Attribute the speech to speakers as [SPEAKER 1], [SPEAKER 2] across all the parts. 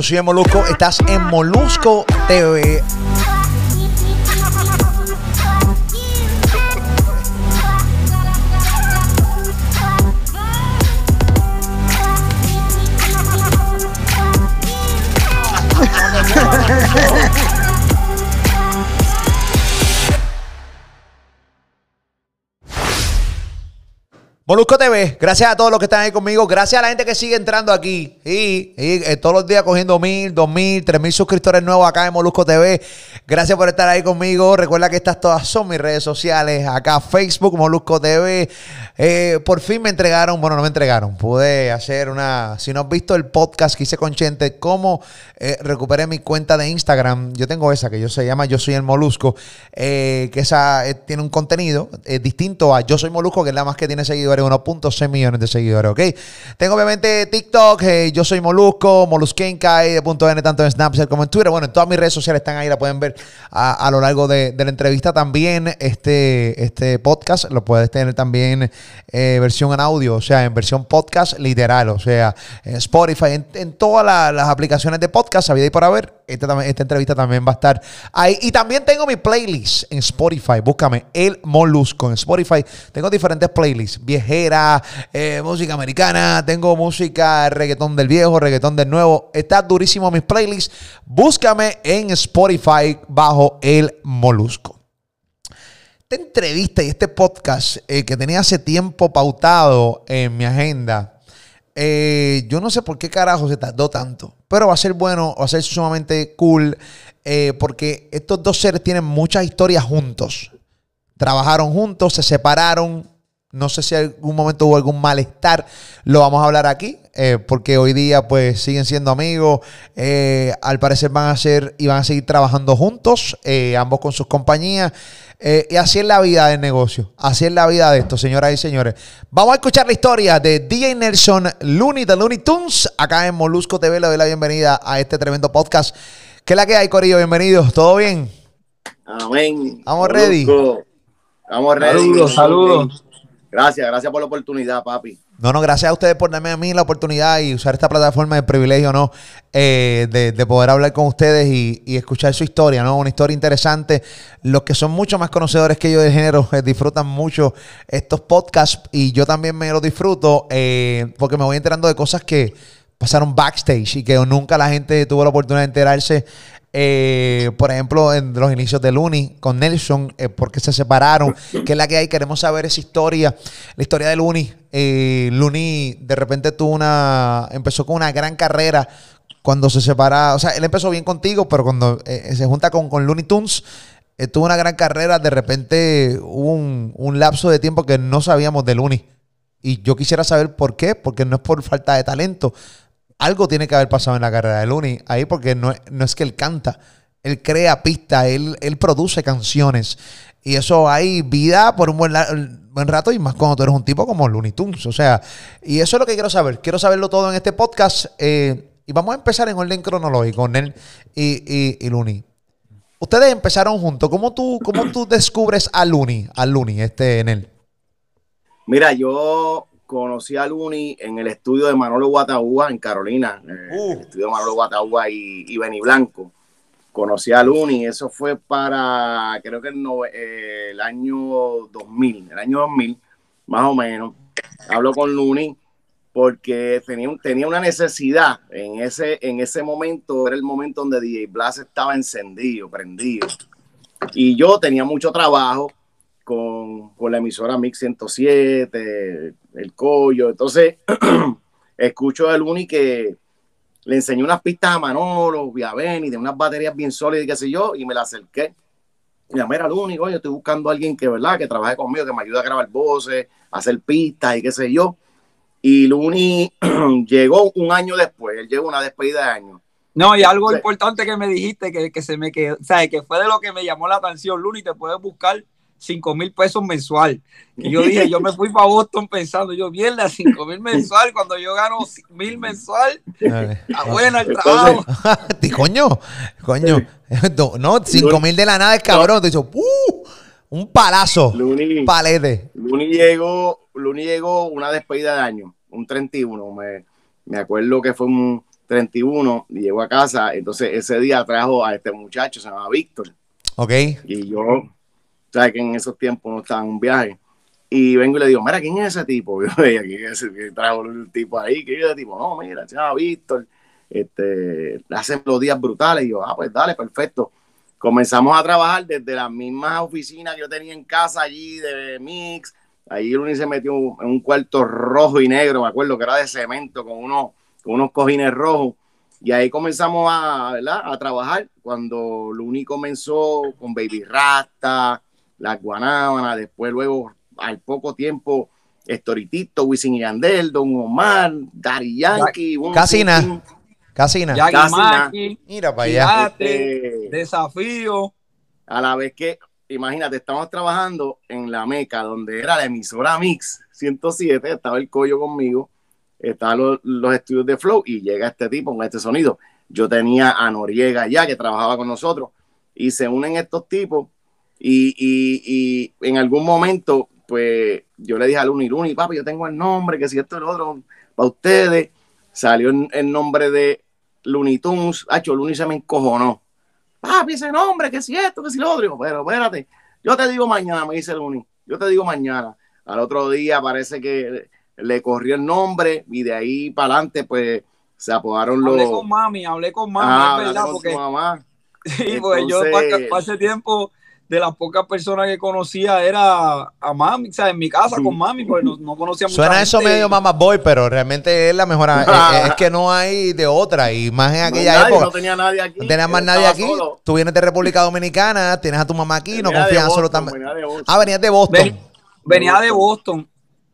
[SPEAKER 1] Yo soy el Molusco, estás en Molusco TV. Molusco TV, gracias a todos los que están ahí conmigo, gracias a la gente que sigue entrando aquí y, eh, todos los días cogiendo mil, dos mil, tres mil suscriptores nuevos acá en Molusco TV. Gracias por estar ahí conmigo. Recuerda que estas todas son mis redes sociales, acá Facebook, Molusco TV. Eh, por fin me entregaron, bueno, no me entregaron, pude hacer una, si no has visto el podcast que hice con Chente, cómo eh, recuperé mi cuenta de Instagram, yo tengo esa que yo se llama Yo Soy el Molusco, que esa tiene un contenido distinto a Yo Soy Molusco, que es la más que tiene seguidores 1.6 millones de seguidores, ¿ok? Tengo obviamente TikTok, eh, yo soy Molusco, Moluskenkai, de punto N, tanto en Snapchat como en Twitter. Bueno, en todas mis redes sociales están ahí, la pueden ver a, lo largo de, la entrevista también. Este, este podcast lo puedes tener también eh, versión en audio, o sea, en versión podcast literal, o sea, en Spotify, en, todas las aplicaciones de podcast, había y por haber. Esta, esta entrevista también va a estar ahí. Y también tengo mi playlist en Spotify. Búscame El Molusco en Spotify. Tengo diferentes playlists. Eh, música americana. Tengo música reggaetón del viejo, reggaetón del nuevo. Está durísimo mis playlists. Búscame en Spotify bajo El Molusco. Esta entrevista y este podcast eh, que tenía hace tiempo pautado en mi agenda eh, yo no sé por qué carajo se tardó tanto, pero va a ser bueno, va a ser sumamente cool, porque estos dos seres tienen muchas historias juntos. Trabajaron juntos, se separaron. No sé si en algún momento hubo algún malestar, lo vamos a hablar aquí, eh, porque hoy día pues siguen siendo amigos. al parecer van a ser y van a seguir trabajando juntos, ambos con sus compañías. Eh, y así es la vida del negocio. Así es la vida de esto, señoras y señores. Vamos a escuchar la historia de DJ Nelson Looney de Looney Tunes. Acá en Molusco TV le doy la bienvenida a este tremendo podcast. ¿Qué es la que hay, Corillo? Bienvenidos. ¿Todo bien?
[SPEAKER 2] Amén.
[SPEAKER 1] Vamos ready.
[SPEAKER 2] Vamos ready.
[SPEAKER 3] Saludos, saludos.
[SPEAKER 2] Gracias, gracias por la oportunidad, papi.
[SPEAKER 1] No, no, gracias a ustedes por darme a mí la oportunidad y usar esta plataforma de privilegio, ¿no? Eh, de, poder hablar con ustedes y, escuchar su historia, ¿no? Una historia interesante. Los que son mucho más conocedores que yo del género eh, disfrutan mucho estos podcasts y yo también me los disfruto eh, porque me voy enterando de cosas que pasaron backstage y que nunca la gente tuvo la oportunidad de enterarse eh, por ejemplo, en los inicios de Looney con Nelson, eh, porque se separaron, que es la que hay, queremos saber esa historia, la historia de Looney. Eh, de repente tuvo una, empezó con una gran carrera cuando se separa, o sea, él empezó bien contigo, pero cuando eh, se junta con, con Looney Tunes, tuvo una gran carrera, de repente hubo un, un, lapso de tiempo que no sabíamos de Looney. Y yo quisiera saber por qué, porque no es por falta de talento, algo tiene que haber pasado en la carrera de Looney ahí porque no, es que él canta, él crea pistas, él, él produce canciones. Y eso hay vida por un buen, buen, rato y más cuando tú eres un tipo como Looney Tunes. O sea, y eso es lo que quiero saber. Quiero saberlo todo en este podcast. Eh, y vamos a empezar en orden cronológico, Nel y, y, Looney. Ustedes empezaron juntos. ¿Cómo tú, cómo tú descubres a Looney, a Looney, este Nel?
[SPEAKER 2] Mira, yo conocí a Luni en el estudio de Manolo Guataúba en Carolina, el uh. estudio de Manolo Guataúba y, y Beni Blanco. Conocí a Luni, eso fue para, creo que el, eh, el, año 2000, el año 2000, más o menos. Hablo con Luni porque tenía, tenía una necesidad en ese, en ese momento, era el momento donde DJ Blas estaba encendido, prendido. Y yo tenía mucho trabajo con, con la emisora Mix 107, el Collo. Entonces, escucho a Luni que le enseñó unas pistas a Manolo, a Benny, de unas baterías bien sólidas y qué sé yo, y me la acerqué. Y a mira, Luni, yo estoy buscando a alguien que, ¿verdad? Que trabaje conmigo, que me ayude a grabar voces, a hacer pistas y qué sé yo. Y Luni llegó un año después, él llegó una despedida de año.
[SPEAKER 3] No, y algo importante que me dijiste, que, que se me quedó, o sea, que fue de lo que me llamó la atención, Luni, te puedes buscar 5 mil pesos mensual. Y yo dije, yo me fui para Boston pensando, yo bien las 5 mil mensual, cuando yo gano mil mensual, está buena el trabajo.
[SPEAKER 1] coño, coño, no, 5 mil de la nada es cabrón. Te dice, ¡uh! Un palazo.
[SPEAKER 2] Luni,
[SPEAKER 1] palete.
[SPEAKER 2] Luni llegó, Luni llegó una despedida de año, un 31. Me, me acuerdo que fue un 31 y llegó a casa. Entonces ese día trajo a este muchacho, se llama Víctor.
[SPEAKER 1] Ok.
[SPEAKER 2] Y yo, sabes que en esos tiempos no estaba en un viaje. Y vengo y le digo, mira, ¿quién es ese tipo? Yo es ese que trajo el tipo ahí, ¿quién es ese tipo? No, mira, llama Víctor, este, hacen los días brutales. Y yo, ah, pues dale, perfecto. Comenzamos a trabajar desde las mismas oficinas que yo tenía en casa allí de Mix. Allí Luni se metió en un cuarto rojo y negro, me acuerdo que era de cemento con unos, con unos cojines rojos. Y ahí comenzamos a, ¿verdad? a trabajar. Cuando Luni comenzó con Baby Rasta, las guanábanas, después luego al poco tiempo Estoritito, Wisin y Yandel, Don Omar, Daddy Yankee.
[SPEAKER 1] Casi nada. Casi nada.
[SPEAKER 3] Casi nada. Mira
[SPEAKER 1] para allá.
[SPEAKER 3] Este, desafío.
[SPEAKER 2] A la vez que, imagínate, estamos trabajando en la Meca, donde era la emisora Mix 107, estaba el collo conmigo, estaban los, los estudios de Flow y llega este tipo con este sonido. Yo tenía a Noriega ya que trabajaba con nosotros y se unen estos tipos y, y, y en algún momento pues yo le dije a Luni, Luni, papi, yo tengo el nombre, que si esto es lo otro, para ustedes, salió el nombre de Looney Tunes, Hacho, Luni se me encojonó. Papi, ese nombre, que si esto, que si lo otro, pero espérate, yo te digo mañana, me dice Luni, yo te digo mañana. Al otro día parece que le corrió el nombre y de ahí para adelante, pues se apodaron los.
[SPEAKER 3] Hablé con mami, hablé con mami, ah, es verdad, porque.
[SPEAKER 2] Mamá.
[SPEAKER 3] Sí, pues yo hace tiempo de las pocas personas que conocía era a mami, o sea, en mi casa con mami, porque no, no conocía mucha
[SPEAKER 1] Suena eso medio mamá boy, pero realmente es la mejor. es, que no hay de otra. Y más en aquella época.
[SPEAKER 2] No tenía nadie aquí.
[SPEAKER 1] No tenía más nadie aquí. Tú vienes de República Dominicana, tienes a tu mamá aquí, no confías absolutamente. Ah, venías de Boston.
[SPEAKER 3] venía de Boston.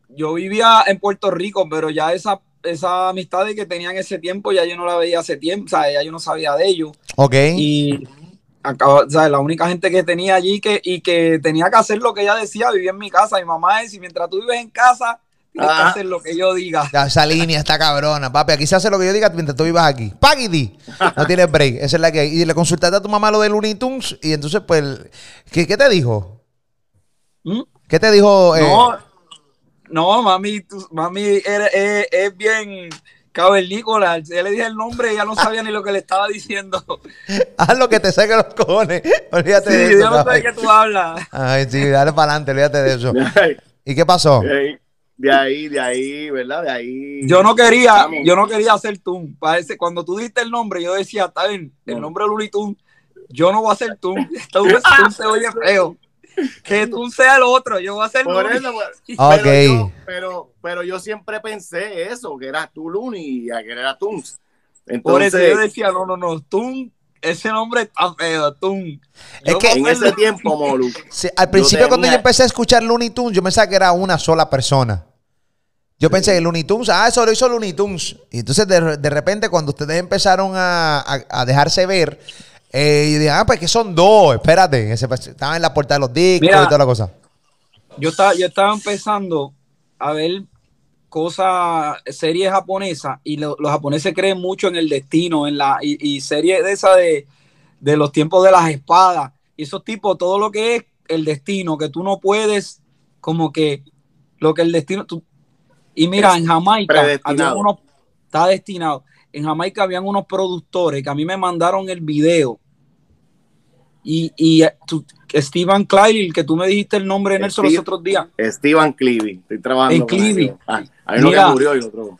[SPEAKER 3] Yo vivía en Puerto Rico, pero ya esa esa amistad que tenía en ese tiempo ya yo no la veía hace tiempo, o sea, ya yo no sabía de ellos.
[SPEAKER 1] Ok.
[SPEAKER 3] Y acaba, o sea, la única gente que tenía allí que, y que tenía que hacer lo que ella decía, vivía en mi casa. Mi mamá es, y mientras tú vives en casa, tienes que hacer lo que yo diga.
[SPEAKER 1] esa línea está cabrona, papi. Aquí se hace lo que yo diga mientras tú vivas aquí. Pagidi. No tienes break. Esa es la que hay. Y le consultaste a tu mamá lo de Looney Tunes y entonces, pues, ¿qué, qué te dijo? ¿Mm? ¿Qué te dijo?
[SPEAKER 3] Eh? No, no, mami, mami es, es bien cavernícola. Ya le dije el nombre y ya no sabía ni lo que le estaba diciendo.
[SPEAKER 1] Haz lo que te saque los cojones. Olvídate
[SPEAKER 3] sí,
[SPEAKER 1] de eso.
[SPEAKER 3] Yo no sé de qué tú hablas.
[SPEAKER 1] Ay, sí, dale para adelante, olvídate de eso. ¿Y qué pasó?
[SPEAKER 2] De ahí, de ahí, ¿verdad? De ahí.
[SPEAKER 3] Yo no quería, yo no quería hacer Toon. Parece, cuando tú diste el nombre, yo decía, está bien, el nombre de Luli Toon, yo no voy a hacer Toon. Toon se oye feo que tú seas el otro, yo voy a ser Por eso,
[SPEAKER 2] pues, pero, pero, pero, yo siempre pensé eso, que eras tú Luni y que era Tunes.
[SPEAKER 3] Entonces, Por eso yo decía, no, no, no, Tun, ese nombre está feo, Tun.
[SPEAKER 2] Es que en ese tiempo, Molu.
[SPEAKER 1] al principio cuando yo empecé a escuchar Looney Tunes, yo pensaba que era una sola persona. Yo pensé que Looney Tunes, ah, eso lo hizo Looney Tunes. Y entonces de, de repente cuando ustedes empezaron a, a, a dejarse ver, eh, y dije, ah, pues que son dos, espérate. Ese, pues, estaba en la puerta de los discos y toda la cosa.
[SPEAKER 3] Yo estaba, yo estaba empezando a ver cosas, series japonesas, y los japoneses creen mucho en el destino, en la, y, series de esa de, los tiempos de las espadas, y esos tipos, todo lo que es el destino, que tú no puedes, como que lo que el destino, tú, y mira, en Jamaica había uno, está destinado en Jamaica habían unos productores que a mí me mandaron el video. Y, y eh, Steven Clyde, que tú me dijiste el nombre en él los otros días.
[SPEAKER 2] Steven Cleary, estoy trabajando.
[SPEAKER 3] En Cleary.
[SPEAKER 2] Ah, hay uno que murió y otro.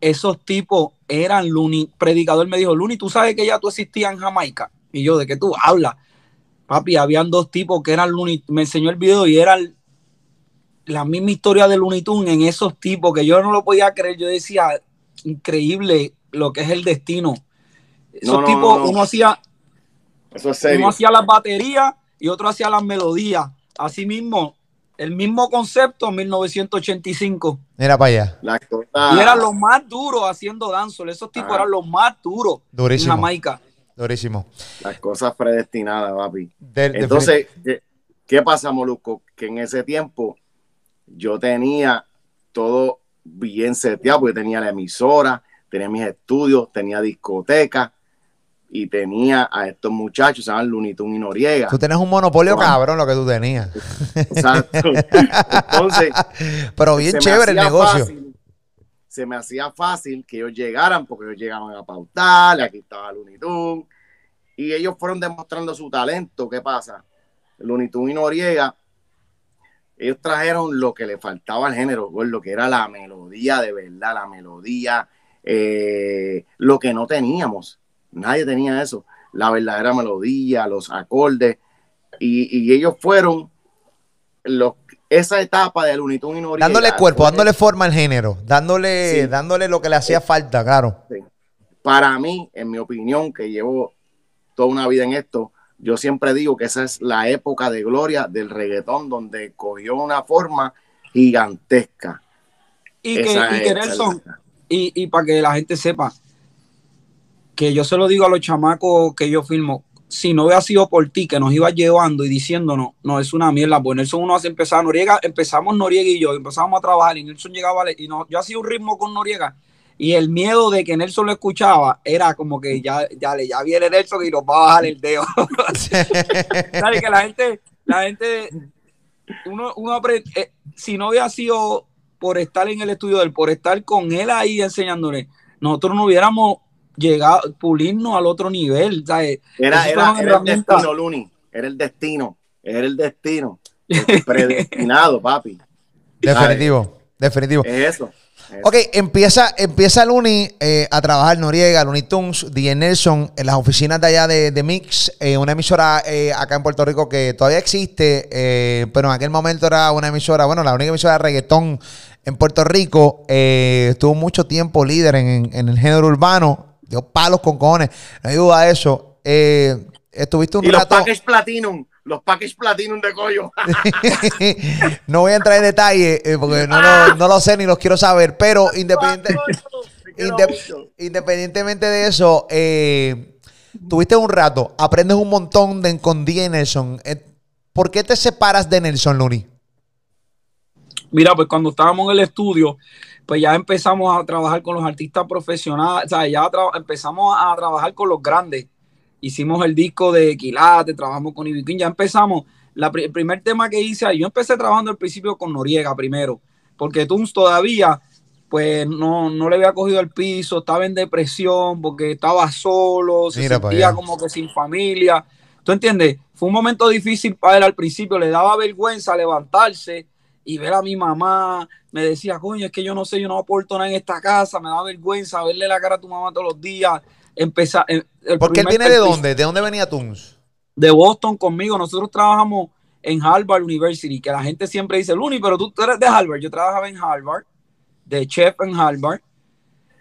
[SPEAKER 3] Esos tipos eran Looney. Predicador me dijo, Looney, tú sabes que ya tú existías en Jamaica. Y yo, ¿de qué tú hablas? Papi, habían dos tipos que eran Looney. Me enseñó el video y era la misma historia de Looney Tunes en esos tipos que yo no lo podía creer. Yo decía, increíble lo que es el destino. Esos tipos, uno hacía uno hacía las baterías y otro hacía las melodías. Así mismo, el mismo concepto en 1985.
[SPEAKER 1] Era para allá.
[SPEAKER 3] Y eran los más duros haciendo danzol. Esos tipos eran los más duros
[SPEAKER 1] Durísimo.
[SPEAKER 3] en Jamaica.
[SPEAKER 1] Durísimo.
[SPEAKER 2] Las cosas predestinadas, papi. Entonces, ¿qué, ¿qué pasa, Molusco? Que en ese tiempo yo tenía todo bien seteado, porque tenía la emisora, tenía mis estudios, tenía discoteca y tenía a estos muchachos, se llaman Lunitun y Noriega.
[SPEAKER 1] Tú tienes un monopolio cabrón lo que tú tenías.
[SPEAKER 2] Exacto. Entonces,
[SPEAKER 1] pero bien chévere el negocio.
[SPEAKER 2] se me hacía fácil que ellos llegaran porque ellos llegaban a pautar, aquí estaba Tunes, y ellos fueron demostrando su talento. ¿Qué pasa? Tunes y Noriega, ellos trajeron lo que le faltaba al género, lo que era la melodía de verdad, la melodía, eh, lo que no teníamos. Nadie tenía eso, la verdadera melodía, los acordes, y, ellos fueron los esa etapa de Looney Tunes y Noriega.
[SPEAKER 1] Dándole cuerpo, dándole forma al género, dándole, dándole lo que le hacía falta, claro.
[SPEAKER 2] Para mí, en mi opinión, que llevo toda una vida en esto, yo siempre digo que esa es la época de gloria del reggaetón, donde cogió una forma gigantesca.
[SPEAKER 3] Y que, y Nelson, y, y para que la gente sepa, que yo se lo digo a los chamacos que yo filmo, si no hubiera sido por ti que nos iba llevando y diciéndonos, no, es una mierda, pues Nelson uno hace empezar, Noriega, empezamos Noriega y yo, empezamos a trabajar y Nelson llegaba y no, yo hacía un ritmo con Noriega y el miedo de que Nelson lo escuchaba era como que ya, ya, ya viene Nelson y nos va a bajar el dedo. que la gente, la gente, uno, uno aprende, eh, si no hubiera sido por estar en el estudio del por estar con él ahí enseñándole, nosotros no hubiéramos llegado, pulirnos al otro nivel.
[SPEAKER 2] Era, era, el destino, Luni. Era el destino. Era el destino. predestinado, papi.
[SPEAKER 1] Definitivo. Definitivo.
[SPEAKER 2] Es eso.
[SPEAKER 1] Ok, empieza, empieza Luni eh, a trabajar Noriega, Looney Tunes, DJ Nelson, en las oficinas de allá de, Mix, eh, una emisora eh, acá en Puerto Rico que todavía existe, pero en aquel momento era una emisora, bueno, la única emisora de reggaetón en Puerto Rico. estuvo mucho tiempo líder en, el género urbano, dio palos con cojones, no hay duda de eso. estuviste un
[SPEAKER 2] y rato... los package platinum los package platinum de Coyo.
[SPEAKER 1] no voy a entrar en detalle eh, porque no lo, sé ni los quiero saber, pero independiente, independientemente de eso, eh, tuviste un rato, aprendes un montón de, con Nelson. Eh, ¿Por qué te separas de Nelson Looney?
[SPEAKER 3] Mira, pues cuando estábamos en el estudio, pues ya empezamos a trabajar con los artistas profesionales, o sea, ya empezamos a trabajar con los grandes hicimos el disco de Quilate, trabajamos con Ibiquín, ya empezamos. el primer tema que hice, yo empecé trabajando al principio con Noriega primero, porque Tunes todavía, pues no, no le había cogido el piso, estaba en depresión, porque estaba solo, se sentía como que sin familia. ¿Tú entiendes? Fue un momento difícil para él al principio, le daba vergüenza levantarse y ver a mi mamá. Me decía, coño, es que yo no sé, yo no aporto nada en esta casa, me da vergüenza verle la cara a tu mamá todos los días empezar.
[SPEAKER 1] ¿Por él viene de dónde? ¿De dónde venía Tunes?
[SPEAKER 3] De Boston conmigo. Nosotros trabajamos en Harvard University, que la gente siempre dice, Luni, pero tú, eres de Harvard. Yo trabajaba en Harvard, de chef en Harvard.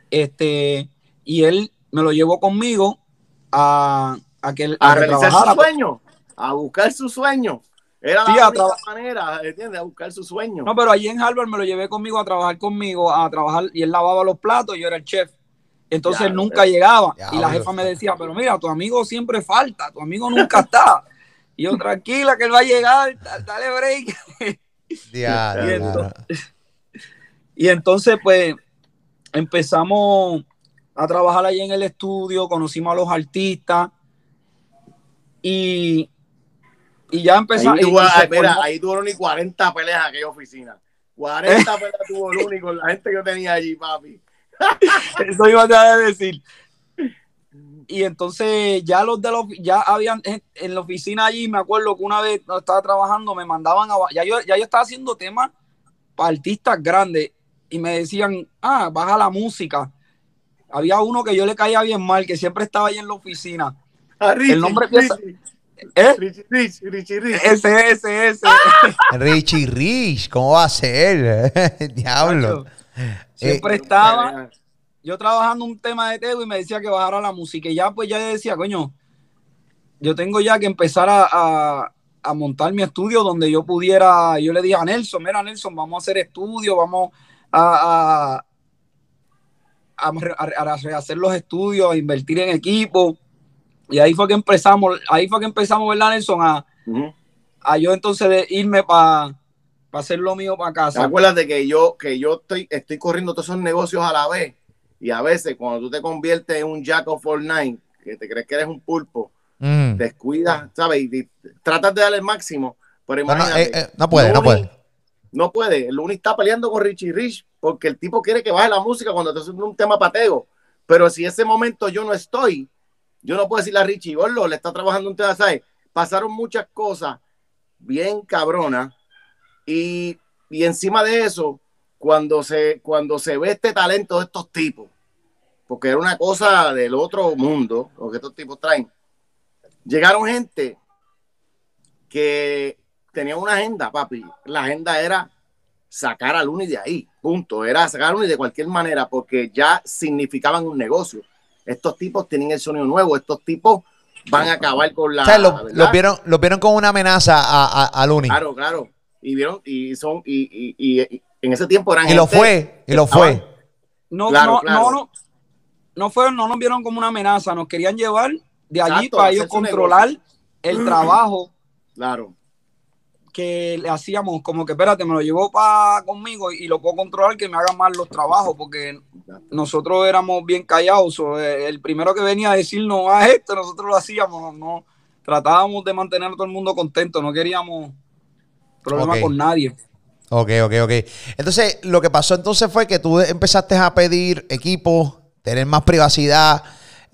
[SPEAKER 3] Este, y él me lo llevó conmigo a, a que
[SPEAKER 2] a, realizar su sueño, a buscar su sueño. Era la única manera, ¿entiendes? A buscar su sueño.
[SPEAKER 3] No, pero allí en Harvard me lo llevé conmigo a trabajar conmigo, a trabajar, y él lavaba los platos, y yo era el chef. Entonces nunca llegaba. y la jefa me decía, pero mira, tu amigo siempre falta, tu amigo nunca está. Y yo, tranquila, que él va a llegar, dale break. y, entonces, pues, empezamos a trabajar allí en el estudio, conocimos a los artistas y, y ya empezamos.
[SPEAKER 2] Ahí, tuvo, ni 40 peleas en aquella oficina. 40 peleas tuvo Luni con la gente que yo tenía allí, papi.
[SPEAKER 3] Eso iba a decir. Y entonces ya los de los, ya habían en, la oficina allí, me acuerdo que una vez estaba trabajando, me mandaban a, ya yo, ya yo estaba haciendo temas para artistas grandes y me decían, ah, baja la música. Había uno que yo le caía bien mal, que siempre estaba ahí en la oficina. el nombre empieza, ¿Eh? Richie Rich, Richie Rich. Ese, ese, ese.
[SPEAKER 1] Richie Rich, ¿cómo va a ser? Diablo.
[SPEAKER 3] Siempre estaba yo trabajando un tema de Tego y me decía que bajara la música. Y ya pues ya decía, coño, yo tengo ya que empezar a, montar mi estudio donde yo pudiera, yo le dije a Nelson, mira Nelson, vamos a hacer estudio, vamos a, a, a, hacer los estudios, a invertir en equipo. Y ahí fue que empezamos, ahí fue que empezamos, ¿verdad, Nelson? A, a yo entonces de irme para para hacer lo mío para casa.
[SPEAKER 2] Acuérdate que yo, que yo estoy, estoy corriendo todos esos negocios a la vez. Y a veces cuando tú te conviertes en un jack of all nine, que te crees que eres un pulpo, mm. descuidas, ¿sabes? Y, tratas de darle el máximo. Pero
[SPEAKER 1] imagínate, no, eh, eh, no, puede, no puede.
[SPEAKER 2] No puede. El Luni está peleando con Richie Rich porque el tipo quiere que baje la música cuando te haciendo un tema pateo. Pero si ese momento yo no estoy, yo no puedo decirle a Richie, Gorlo, le está trabajando un tema, ¿sabes? Pasaron muchas cosas bien cabronas y, y encima de eso, cuando se, cuando se ve este talento de estos tipos, porque era una cosa del otro mundo, lo que estos tipos traen, llegaron gente que tenía una agenda, papi. La agenda era sacar a Luni de ahí, punto. Era sacar a Luni de cualquier manera, porque ya significaban un negocio. Estos tipos tienen el sonido nuevo, estos tipos van a acabar con la.
[SPEAKER 1] O sea, lo, lo vieron, lo vieron como una amenaza a, a, a Luni.
[SPEAKER 2] Claro, claro. Y vieron, y son, y, y, y, en ese tiempo eran.
[SPEAKER 1] Y lo fue, y lo fue.
[SPEAKER 3] No, claro, no, claro. no, no, no fue, no nos vieron como una amenaza, nos querían llevar de allí Exacto, para ellos controlar el trabajo.
[SPEAKER 2] Claro
[SPEAKER 3] que le hacíamos como que espérate, me lo llevó para conmigo y, lo puedo controlar que me hagan mal los trabajos porque nosotros éramos bien callados. O eh, el primero que venía a decirnos a esto, nosotros lo hacíamos, no tratábamos de mantener a todo el mundo contento, no queríamos problemas okay. con nadie.
[SPEAKER 1] Ok, ok, ok. Entonces, lo que pasó entonces fue que tú empezaste a pedir equipo, tener más privacidad,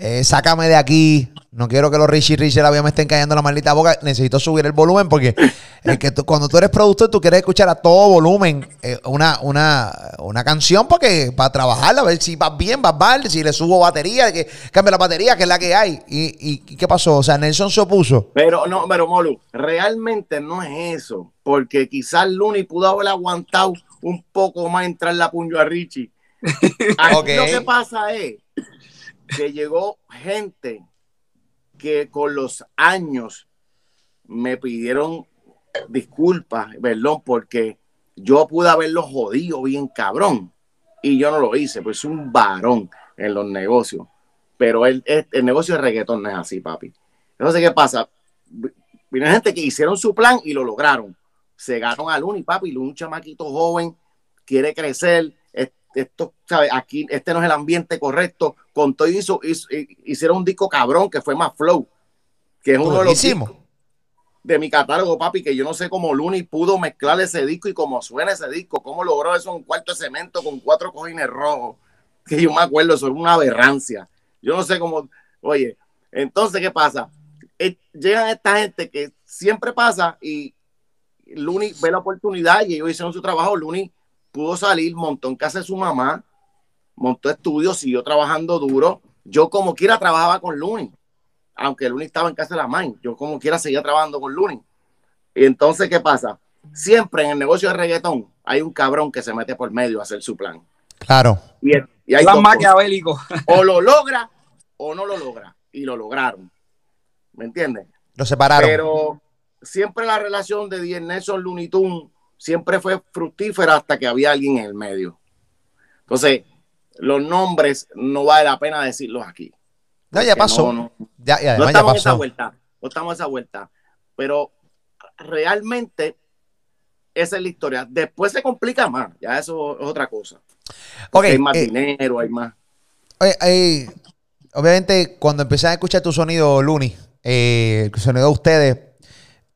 [SPEAKER 1] eh, sácame de aquí, no quiero que los Richie Richie la me estén cayendo la maldita boca. Necesito subir el volumen porque es que tú, cuando tú eres productor, tú quieres escuchar a todo volumen eh, una, una, una canción porque para trabajarla, a ver si vas bien, vas mal, si le subo batería, que cambie la batería, que es la que hay. ¿Y, y qué pasó? O sea, Nelson se opuso.
[SPEAKER 2] Pero no, pero Molu, realmente no es eso. Porque quizás Looney pudo haber aguantado un poco más entrar la puño a Richie. Aquí okay. Lo que pasa es que llegó gente que con los años me pidieron disculpas, perdón, porque yo pude haberlo jodido bien cabrón y yo no lo hice, pues un varón en los negocios. Pero el, el, el, negocio de reggaetón no es así, papi. Entonces, ¿qué pasa? Vino gente que hicieron su plan y lo lograron. Se ganaron a Luni, papi. Un chamaquito joven quiere crecer. Esto, ¿sabes? Aquí, este no es el ambiente correcto. Con todo hizo, hizo, hicieron un disco cabrón que fue más flow. Que es uno de los de mi catálogo, papi, que yo no sé cómo Luni pudo mezclar ese disco y cómo suena ese disco, cómo logró eso en un cuarto de cemento con cuatro cojines rojos, que yo me acuerdo, eso es una aberrancia. Yo no sé cómo, oye, entonces, ¿qué pasa? Eh, llegan esta gente que siempre pasa y Luni ve la oportunidad y ellos hicieron su trabajo, Luni pudo salir, montó en casa de su mamá, montó estudios, siguió trabajando duro. Yo como quiera trabajaba con Luni aunque Luni estaba en casa de la MAN, yo como quiera seguía trabajando con Luni. Y entonces, ¿qué pasa? Siempre en el negocio de reggaetón hay un cabrón que se mete por medio a hacer su plan.
[SPEAKER 1] Claro.
[SPEAKER 2] Y, y hay
[SPEAKER 3] plan maquiavélico.
[SPEAKER 2] O lo logra o no lo logra. Y lo lograron. ¿Me entiendes?
[SPEAKER 1] Lo separaron.
[SPEAKER 2] Pero siempre la relación de Diez Nelson Looney Tunes siempre fue fructífera hasta que había alguien en el medio. Entonces, los nombres no vale la pena decirlos aquí.
[SPEAKER 1] No, ya pasó.
[SPEAKER 2] No, no.
[SPEAKER 1] Ya, ya,
[SPEAKER 2] no estamos
[SPEAKER 1] ya
[SPEAKER 2] esa vuelta. No estamos esa vuelta. Pero realmente esa es la historia. Después se complica más. Ya eso es otra cosa.
[SPEAKER 1] Okay,
[SPEAKER 2] hay más
[SPEAKER 1] eh,
[SPEAKER 2] dinero, hay más.
[SPEAKER 1] Oye, eh, obviamente, cuando empecé a escuchar tu sonido, Luni, eh, el sonido de ustedes,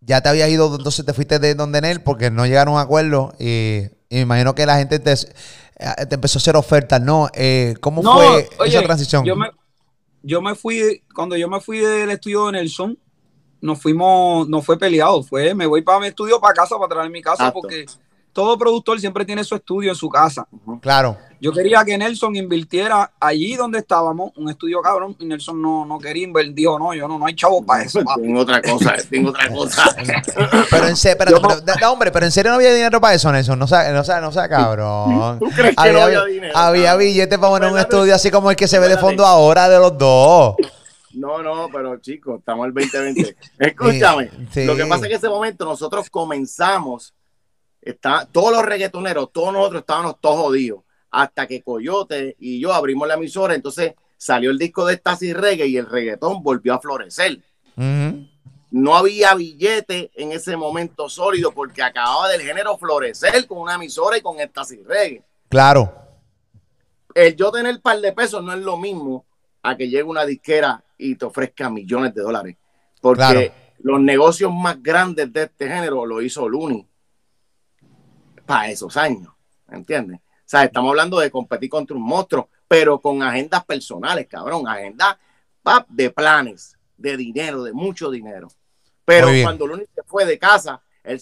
[SPEAKER 1] ya te habías ido, entonces te fuiste de donde en él porque no llegaron a un acuerdo. Y, y, me imagino que la gente te, te empezó a hacer ofertas, ¿no? Eh, ¿Cómo
[SPEAKER 3] no,
[SPEAKER 1] fue
[SPEAKER 3] oye,
[SPEAKER 1] esa transición?
[SPEAKER 3] Yo me, yo me fui, cuando yo me fui del estudio de Nelson, nos fuimos, no fue peleado, fue, me voy para mi estudio, para casa, para traer mi casa, Exacto. porque todo productor siempre tiene su estudio en su casa.
[SPEAKER 1] Claro.
[SPEAKER 3] Yo quería que Nelson invirtiera allí donde estábamos, un estudio cabrón, y Nelson no, no quería invertir, dijo, no, yo no, no hay chavo para eso.
[SPEAKER 2] Tengo otra cosa, tengo otra cosa.
[SPEAKER 1] pero en serio, pero, pero, no, hombre, pero en serio no había dinero para eso, Nelson, no sea, no sea, no sea cabrón.
[SPEAKER 2] ¿Tú crees que había, no había dinero?
[SPEAKER 1] Había billetes para poner un estudio así como el que se ve de fondo ahora de los dos.
[SPEAKER 2] No, no, pero chicos, estamos en el 2020. Escúchame, sí. lo que pasa es que en ese momento nosotros comenzamos Está, todos los reggaetoneros, todos nosotros estábamos todos jodidos. Hasta que Coyote y yo abrimos la emisora, entonces salió el disco de Stasi Reggae y el reggaetón volvió a florecer.
[SPEAKER 1] Uh -huh.
[SPEAKER 2] No había billete en ese momento sólido porque acababa del género florecer con una emisora y con Stasi Reggae.
[SPEAKER 1] Claro.
[SPEAKER 2] El yo tener par de pesos no es lo mismo a que llegue una disquera y te ofrezca millones de dólares. Porque claro. los negocios más grandes de este género lo hizo Looney para esos años, ¿entiendes? O sea, estamos hablando de competir contra un monstruo, pero con agendas personales, cabrón, agendas de planes, de dinero, de mucho dinero. Pero cuando Luni se fue de casa, él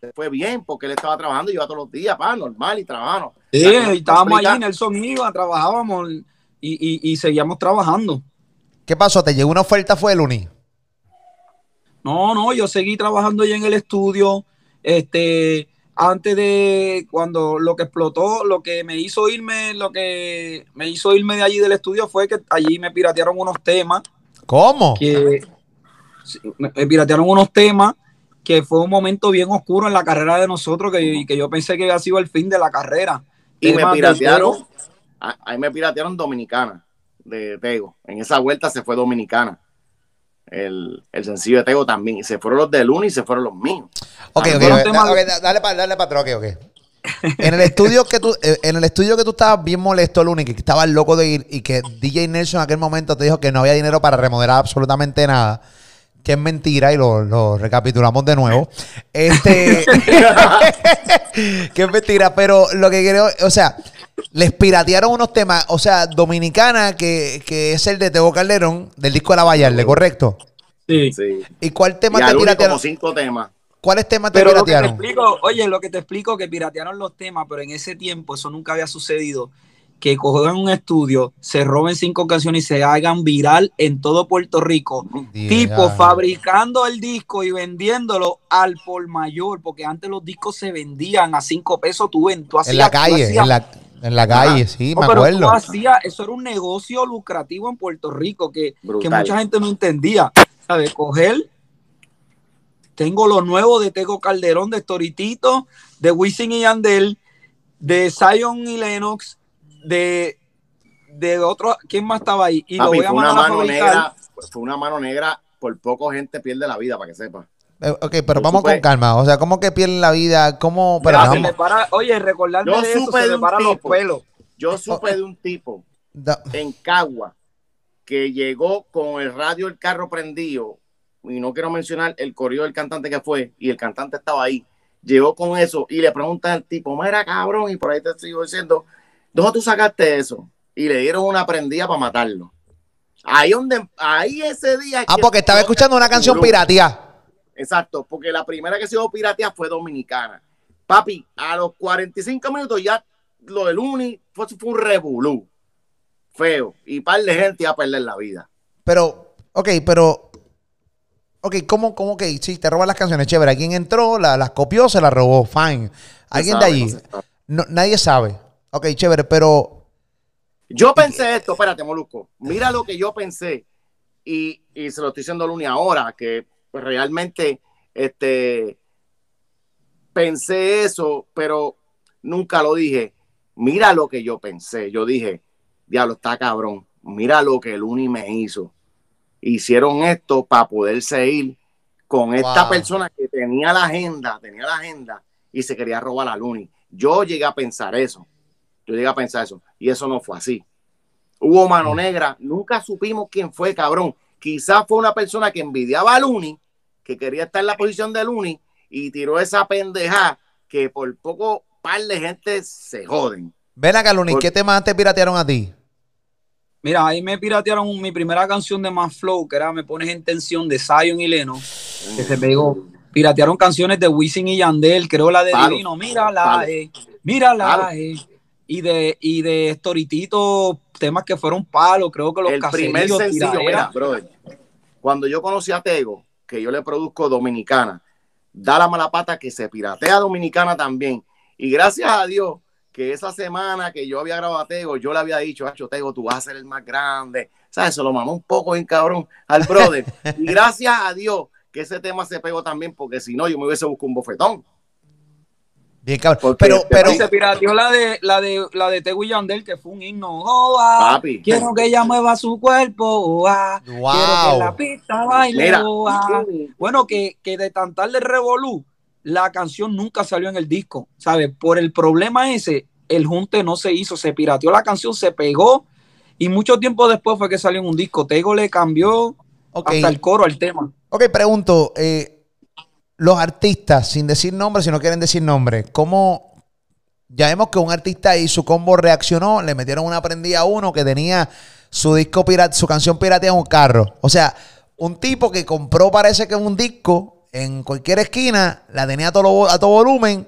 [SPEAKER 2] se fue bien porque él estaba trabajando y iba todos los días, pa, normal y trabajando.
[SPEAKER 3] Sí, estábamos allí, Nelson iba, trabajábamos y, y, y, seguíamos trabajando.
[SPEAKER 1] ¿Qué pasó? ¿Te llegó una oferta fue el Luni?
[SPEAKER 3] No, no, yo seguí trabajando allí en el estudio. Este, antes de cuando lo que explotó, lo que me hizo irme, lo que me hizo irme de allí del estudio fue que allí me piratearon unos temas.
[SPEAKER 1] ¿Cómo?
[SPEAKER 3] Que me piratearon unos temas que fue un momento bien oscuro en la carrera de nosotros que, que yo pensé que había sido el fin de la carrera.
[SPEAKER 2] Y me piratearon, ahí me piratearon Dominicana de Tego. En esa vuelta se fue Dominicana el, sencillo de Tego también. Y se fueron los de Luna y se fueron los míos.
[SPEAKER 1] Ok, ok, dale para dale atrás, ok, ok. En el estudio que tú, eh, en el estudio que tú estabas bien molesto, Luni, que estabas loco de ir y que DJ Nelson en aquel momento te dijo que no había dinero para remodelar absolutamente nada. Que es mentira, y lo, recapitulamos de nuevo. Este. que es mentira, pero lo que quiero, o sea, les piratearon unos temas, o sea, Dominicana, que, es el de Teo Calderón, del disco de la Vallarle, ¿correcto?
[SPEAKER 3] Sí.
[SPEAKER 1] ¿Y cuál tema te
[SPEAKER 2] piratearon? Como cinco temas.
[SPEAKER 1] ¿Cuáles temas te piratearon?
[SPEAKER 3] Lo que te explico, oye, lo que te explico que piratearon los temas, pero en ese tiempo eso nunca había sucedido. Que cojan un estudio, se roben cinco canciones y se hagan viral en todo Puerto Rico. tipo fabricando el disco y vendiéndolo al por mayor, porque antes los discos se vendían a cinco pesos. Tú, en,
[SPEAKER 1] en la calle, en la en la calle, sí, me acuerdo.
[SPEAKER 3] eso era un negocio lucrativo en Puerto Rico que, mucha gente no entendía. ¿Sabes? Coger. Tengo lo nuevo de Tego Calderón, de Toritito, de Wisin y Yandel, de Zion y Lennox, de, de otro. ¿Quién más estaba ahí? Y
[SPEAKER 2] lo voy a fue una mano negra, fue una mano negra, por poco gente pierde la vida, para que sepa.
[SPEAKER 1] Eh, ok, pero vamos con calma. O sea, ¿cómo que pierden la vida? ¿Cómo?
[SPEAKER 3] Pero oye, recordarme de eso, se me paran los pelos.
[SPEAKER 2] Yo supe de un tipo en Cagua que llegó con el radio del carro prendido, y no quiero mencionar el corrido del cantante que fue, y el cantante estaba ahí. Llegó con eso y le pregunta al tipo, mira cabrón, y por ahí te sigo diciendo, ¿dónde tú sacaste eso? Y le dieron una prendida para matarlo. Ahí donde, ahí ese día.
[SPEAKER 1] Ah, porque estaba escuchando una canción piratía.
[SPEAKER 2] Exacto, porque la primera que se dio piratea fue dominicana. Papi, a los 45 minutos ya lo del Uni fue, un revolú. Feo. Y par de gente iba a perder la vida.
[SPEAKER 1] Pero, ok, pero. Ok, ¿cómo, cómo que sí, te roban las canciones? Chévere. ¿Alguien entró, las copió, se las robó? Fine. ¿Alguien de allí? nadie sabe. Ok, chévere, pero.
[SPEAKER 2] Yo pensé esto, espérate, Molusco. Mira lo que yo pensé. Y, y se lo estoy diciendo a Luni ahora, que pues realmente este, pensé eso, pero nunca lo dije. Mira lo que yo pensé. Yo dije, diablo, está cabrón. Mira lo que el Uni me hizo. Hicieron esto para poder seguir con esta persona que tenía la agenda, tenía la agenda y se quería robar a Luni. Yo llegué a pensar eso. Yo llegué a pensar eso. Y eso no fue así. Hubo mano mm. negra. Nunca supimos quién fue, cabrón. Quizás fue una persona que envidiaba a Luni, que quería estar en la posición de Luni y tiró esa pendeja que por poco par de gente se joden.
[SPEAKER 1] Ven acá, Luni, ¿qué temas te piratearon a ti?
[SPEAKER 3] Mira, ahí me piratearon mi primera canción de Más Flow, que era Me Pones en Tensión de Zion y Leno, que se pegó. Piratearon canciones de Wisin y Yandel, creo la de Divino, mírala, eh, mírala, eh. Y de, y de Storitito, temas que fueron palos, creo que los
[SPEAKER 2] El primer sencillo, era, brother, cuando yo conocí a Tego, que yo le produzco dominicana, da la mala pata que se piratea dominicana también. Y gracias a Dios que esa semana que yo había grabado a Tego, yo le había dicho, Hacho Tego, tú vas a ser el más grande. ¿Sabes? Se lo mamó un poco en cabrón al brother. y gracias a Dios que ese tema se pegó también, porque si no, yo me hubiese buscado un bofetón
[SPEAKER 1] pero, pero
[SPEAKER 3] se pirateó la de la de la de Yandel, que fue un himno. Oh, ah, quiero que ella mueva su cuerpo. Oh, ah, quiero que la pista baile. Oh, ah. Bueno, que, que de tan tarde revolú, la canción nunca salió en el disco. ¿Sabes? Por el problema ese, el junte no se hizo. Se pirateó la canción, se pegó. Y mucho tiempo después fue que salió en un disco. Tego le cambió hasta el coro al tema.
[SPEAKER 1] Ok, pregunto. Eh, los artistas, sin decir nombre, si no quieren decir nombre, ¿cómo, ya vemos que un artista y su combo reaccionó, le metieron una prendida a uno que tenía su disco pirata, su canción pirateada en un carro. O sea, un tipo que compró parece que un disco en cualquier esquina, la tenía a todo, a todo volumen,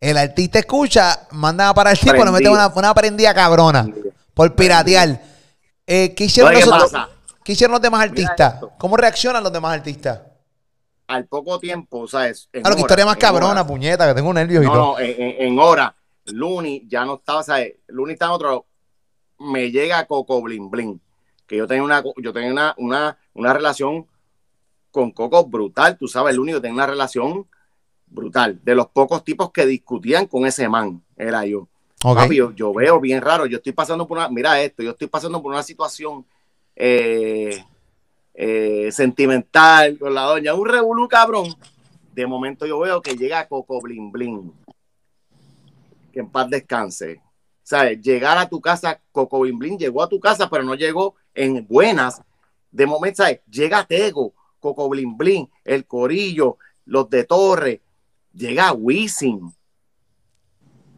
[SPEAKER 1] el artista escucha, manda para el tipo, le mete una, una prendida cabrona por piratear. Eh, ¿qué, hicieron los, ¿Qué hicieron los demás artistas? ¿Cómo reaccionan los demás artistas?
[SPEAKER 2] Al poco tiempo, ¿sabes?
[SPEAKER 1] Claro, que historia más cabrona, puñeta, que tengo nervios y todo.
[SPEAKER 2] No, en, en, hora. Luni ya no estaba, ¿sabes? Luni está en otro. Me llega Coco Blin Blin. Que yo tenía una, yo tenía una, una, una relación con Coco brutal. Tú sabes, el único tenía una relación brutal. De los pocos tipos que discutían con ese man, era yo. yo, veo bien raro. Yo estoy pasando por una, mira esto, yo estoy pasando por una situación eh, eh, sentimental con la doña. Un revolú cabrón. De momento yo veo que llega Coco Blin Blin. Que en paz descanse. ¿Sabes? Llegar a tu casa, Coco Blin Blin llegó a tu casa, pero no llegó en buenas. De momento, ¿sabes? Llega Tego, Coco Blin Blin, el Corillo, los de Torre, llega Wisin.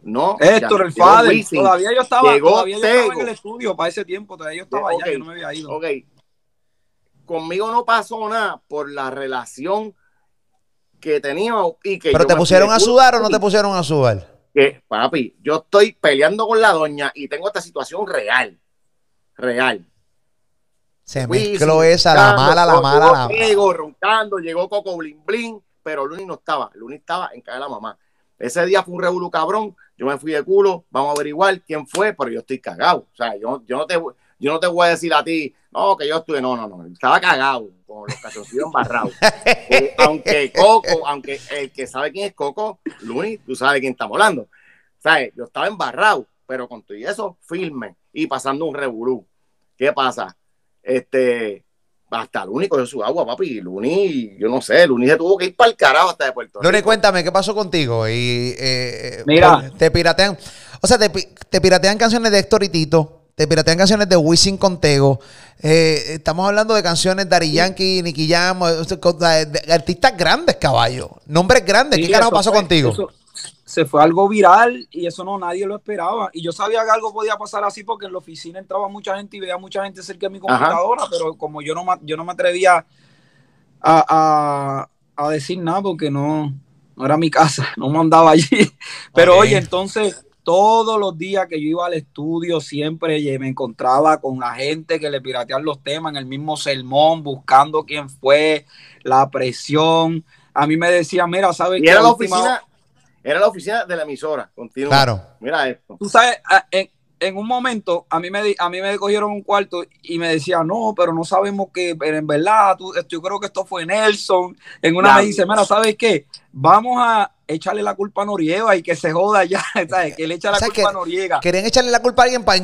[SPEAKER 3] No, Héctor, el Fader. Todavía yo estaba, todavía yo estaba en el estudio para ese tiempo, todavía yo estaba allá, yo no me había ido.
[SPEAKER 2] Ok. Conmigo no pasó nada por la relación que teníamos y que
[SPEAKER 1] ¿Pero te pusieron a sudar o no te pusieron a sudar?
[SPEAKER 2] Que, papi, yo estoy peleando con la doña y tengo esta situación real. Real.
[SPEAKER 1] Se mezcló esa, la mala, la mala, la
[SPEAKER 2] mala. Llegó roncando, llegó Coco Blin Blin pero Luni no estaba. Luni estaba en casa de la mamá. Ese día fue un revuelo cabrón. Yo me fui de culo. Vamos a averiguar quién fue, pero yo estoy cagado. O sea, yo, yo, no te, yo no te voy a decir a ti, no, que yo estuve. No, no, no. Estaba cagado con los calzoncillos embarrados. Eh, aunque Coco, aunque el que sabe quién es Coco, Luni, tú sabes quién estamos hablando. ¿Sabes? Yo estaba embarrado, pero con todo eso, firme y pasando un revolú. ¿Qué pasa? Este, hasta Luni cogió su agua, papi. Luni, yo no sé, Luni se tuvo que ir para el carajo hasta de Puerto
[SPEAKER 1] Rico. Luni, cuéntame, ¿qué pasó contigo? Y, eh,
[SPEAKER 3] Mira.
[SPEAKER 1] Te piratean, o sea, te, te, piratean canciones de Héctor y Tito, te piratean canciones de Wisin Contego. Eh, estamos hablando de canciones de Ari Yankee, Nicky Jam, artistas grandes, caballo. Nombres grandes. ¿Qué carajo pasó contigo?
[SPEAKER 3] se fue algo viral y eso no nadie lo esperaba. Y yo sabía que algo podía pasar así porque en la oficina entraba mucha gente y veía mucha gente cerca de mi computadora, pero como yo no, yo no me atrevía a, decir nada porque no, no era mi casa, no mandaba allí. Pero oye, entonces todos los días que yo iba al estudio siempre me encontraba con la gente que le piratean los temas en el mismo sermón, buscando quién fue, la presión. A mí me decía, mira, ¿sabes
[SPEAKER 2] qué? Era la oficina era la oficina de la emisora.
[SPEAKER 1] Claro.
[SPEAKER 2] Mira esto.
[SPEAKER 3] Tú sabes, en, un momento a mí, me, a mí me cogieron un cuarto y me decía, no, pero no sabemos que, pero en verdad, yo creo que esto fue Nelson. En una me dice, mira, ¿sabes qué? Vamos a echarle la culpa a Noriega y que se joda ya, ¿sabes? Que le echa la culpa a Noriega.
[SPEAKER 1] Querían echarle la culpa a alguien para,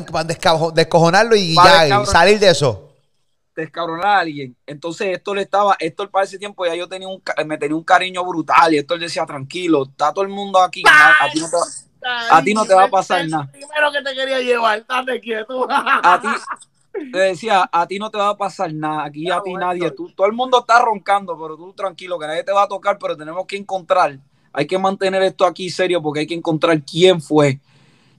[SPEAKER 1] descojonarlo y ya, y salir de eso
[SPEAKER 3] descabronar a alguien. Entonces esto le estaba, esto para ese tiempo ya yo tenía un, me tenía un cariño brutal y esto él decía, tranquilo, está todo el mundo aquí, a ti no te va, a, ti no te va a pasar nada.
[SPEAKER 2] Primero que te quería llevar, estate quieto.
[SPEAKER 3] A ti, te decía, a ti no te va a pasar nada, aquí a ti nadie, tú, todo el mundo está roncando, pero tú tranquilo, que nadie te va a tocar, pero tenemos que encontrar, hay que mantener esto aquí serio porque hay que encontrar quién fue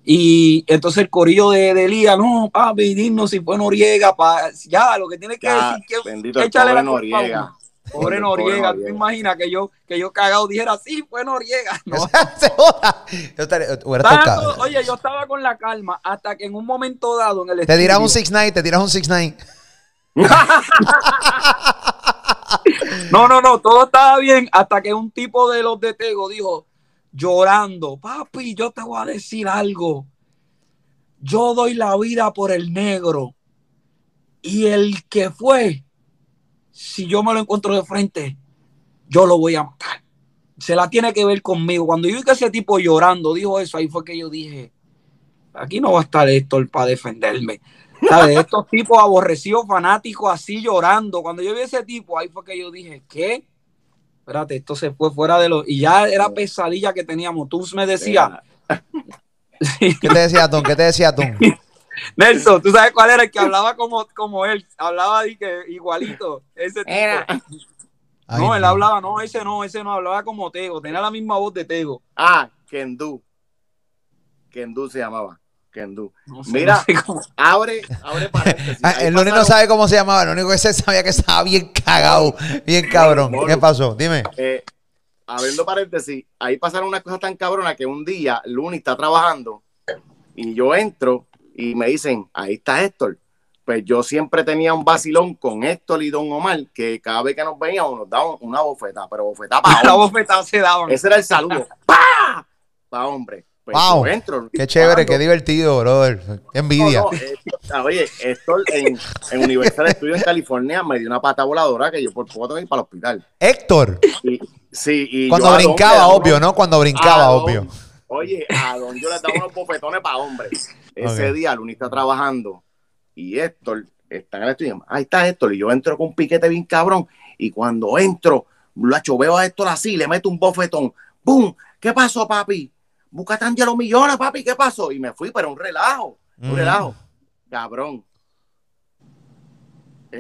[SPEAKER 3] y entonces el corillo de, de Elías, no, papi, dinos si fue Noriega, pa, ya, lo que tiene que decir que
[SPEAKER 2] bendito échale la Noriega.
[SPEAKER 3] Pobre Noriega, ¿tú imaginas que yo, que yo cagado dijera, sí, fue Noriega? No. oye, yo estaba con la calma hasta que en un momento dado en el
[SPEAKER 1] Te dirás un 6-9, te dirás un 6-9.
[SPEAKER 3] No, no, no, todo estaba bien hasta que un tipo de los de Tego dijo, llorando, papi, yo te voy a decir algo. Yo doy la vida por el negro. Y el que fue, si yo me lo encuentro de frente, yo lo voy a matar. Se la tiene que ver conmigo. Cuando yo vi que ese tipo llorando dijo eso, ahí fue que yo dije, aquí no va a estar esto para defenderme. ¿Sabes? Estos tipos aborrecidos, fanáticos, así llorando. Cuando yo vi ese tipo, ahí fue que yo dije, ¿qué? espérate, esto se fue fuera de lo. Y ya era pesadilla que teníamos. Tú me decías.
[SPEAKER 1] ¿Qué te decía Tom? ¿Qué te decía Tom?
[SPEAKER 3] Nelson, ¿tú sabes cuál era el que hablaba como, como él? Hablaba de que igualito. Ese tipo. no, él hablaba, no, ese no, ese no, hablaba como Tego, tenía la misma voz de Tego.
[SPEAKER 2] Ah, Kendu. Kendú se llamaba. Mira, abre, abre paréntesis. Ah,
[SPEAKER 1] el único no sabe cómo se llamaba, lo único que se sabía que estaba bien cagado, bien cabrón. ¿Qué pasó? Dime.
[SPEAKER 2] Eh, abriendo paréntesis, ahí pasaron unas cosas tan cabronas que un día Luni está trabajando y yo entro y me dicen, ahí está Héctor. Pues yo siempre tenía un vacilón con Héctor y Don Omar, que cada vez que nos veíamos nos daban una bofeta, pero bofeta para
[SPEAKER 3] La bofeta se daban.
[SPEAKER 2] Ese era el saludo. ¡Pah! Para hombre.
[SPEAKER 1] Pues wow. Entro, qué chévere, qué divertido, brother. Qué envidia.
[SPEAKER 2] Eh, oye, Héctor en, en Universal Studios en California me dio una pata voladora que yo por poco tengo que ir para el hospital.
[SPEAKER 1] Héctor.
[SPEAKER 2] sí, y
[SPEAKER 1] Cuando brincaba, obvio, ¿no? Cuando brincaba, obvio.
[SPEAKER 2] Oye, a don yo le daba unos bofetones para hombres. Ese día Luni está trabajando y Héctor está en el estudio. Ahí está Héctor. Y yo entro con un piquete bien cabrón. Y cuando entro, lo veo a Héctor así, le meto un bofetón. ¡Bum! ¿Qué pasó, papi? Busca ya los millones, papi. ¿Qué pasó? Y me fui, pero un relajo. Un mm. relajo. Cabrón.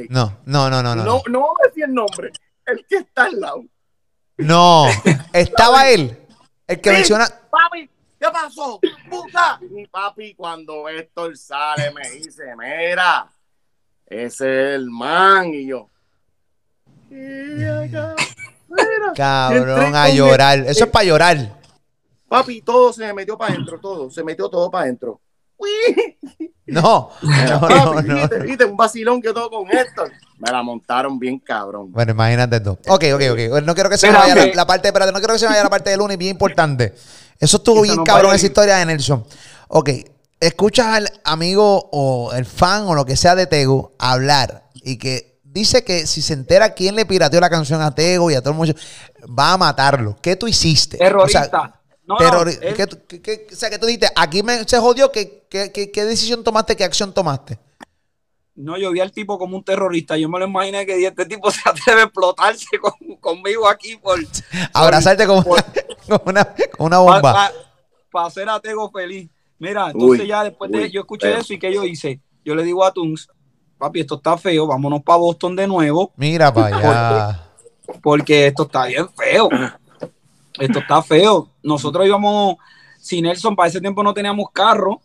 [SPEAKER 1] no, no, no, no, no. No,
[SPEAKER 2] no a decir el nombre. El que está al lado.
[SPEAKER 1] No, estaba él. El que menciona.
[SPEAKER 2] Papi, ¿qué pasó? ¡Puta! Mi papi, cuando Héctor sale, me dice: Mira, ese es el man. Y yo.
[SPEAKER 1] Cabrón, a llorar. Eso es para llorar.
[SPEAKER 2] Papi, todo se me metió para adentro, todo. Se metió todo para adentro.
[SPEAKER 1] No, no, no,
[SPEAKER 2] ¿viste, un vacilón que todo con Héctor. Me la montaron bien cabrón.
[SPEAKER 1] Bueno, imagínate esto. Ok, ok, ok. No quiero que se me vaya la, parte, espérate, no quiero que se me vaya la parte del lunes, bien importante. Eso estuvo bien cabrón, esa historia de Nelson. Ok, escuchas al amigo o el fan o lo que sea de Tego hablar y que dice que si se entera quién le pirateó la canción a Tego y a todo el mundo, va a matarlo. ¿Qué tú hiciste?
[SPEAKER 3] Terrorista.
[SPEAKER 1] No, o sea, que tú dices, aquí me, se jodió, ¿qué, qué, decisión tomaste, qué acción tomaste?
[SPEAKER 3] No, yo vi al tipo como un terrorista. Yo me lo imaginé que este tipo se atreve a explotarse conmigo aquí por.
[SPEAKER 1] Abrazarte como, una, una, bomba.
[SPEAKER 3] Para hacer a Tego feliz. Mira, entonces ya después de yo escuché eso y que yo hice, yo le digo a Tunes, papi, esto está feo, vámonos para Boston de nuevo.
[SPEAKER 1] Mira para allá.
[SPEAKER 3] porque esto está bien feo esto está feo. Nosotros íbamos, si Nelson para ese tiempo no teníamos carro,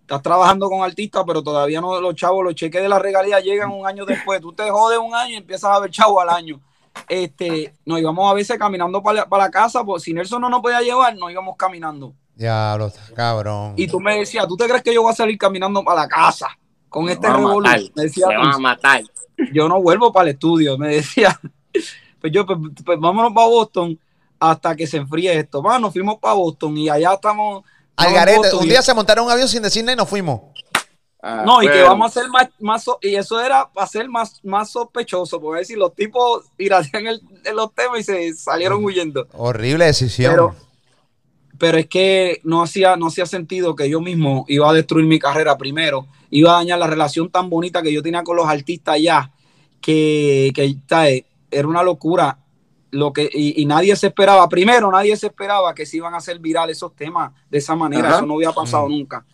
[SPEAKER 3] estás trabajando con artistas, pero todavía no los chavos, los cheques de la regalía llegan un año después. Tú te jodes un año y empiezas a ver chavo al año. Este, nos íbamos a veces caminando para, la casa, pues si Nelson no nos podía llevar, nos íbamos caminando.
[SPEAKER 1] Ya, cabrón.
[SPEAKER 3] Y tú me decías, ¿tú te crees que yo voy a salir caminando para la casa con este
[SPEAKER 2] revolución? Me decía, a matar.
[SPEAKER 3] Yo no vuelvo para el estudio, me decía. Pues yo, pues, pues vámonos para Boston hasta que se enfríe esto. Bueno, nos fuimos para Boston y allá estamos.
[SPEAKER 1] Al garete. Un día se montaron un avión sin decirle y nos fuimos.
[SPEAKER 3] Ah, no, y que vamos a hacer más, más y eso era para ser más, más sospechoso, porque decir, los tipos tirarían el, los temas y se salieron huyendo.
[SPEAKER 1] Horrible decisión.
[SPEAKER 3] Pero, pero es que no hacía, no hacía sentido que yo mismo iba a destruir mi carrera primero, iba a dañar la relación tan bonita que yo tenía con los artistas allá, que, que era una locura lo que, y, nadie se esperaba, primero nadie se esperaba que se iban a hacer viral esos temas de esa manera, eso no había pasado mm. nunca.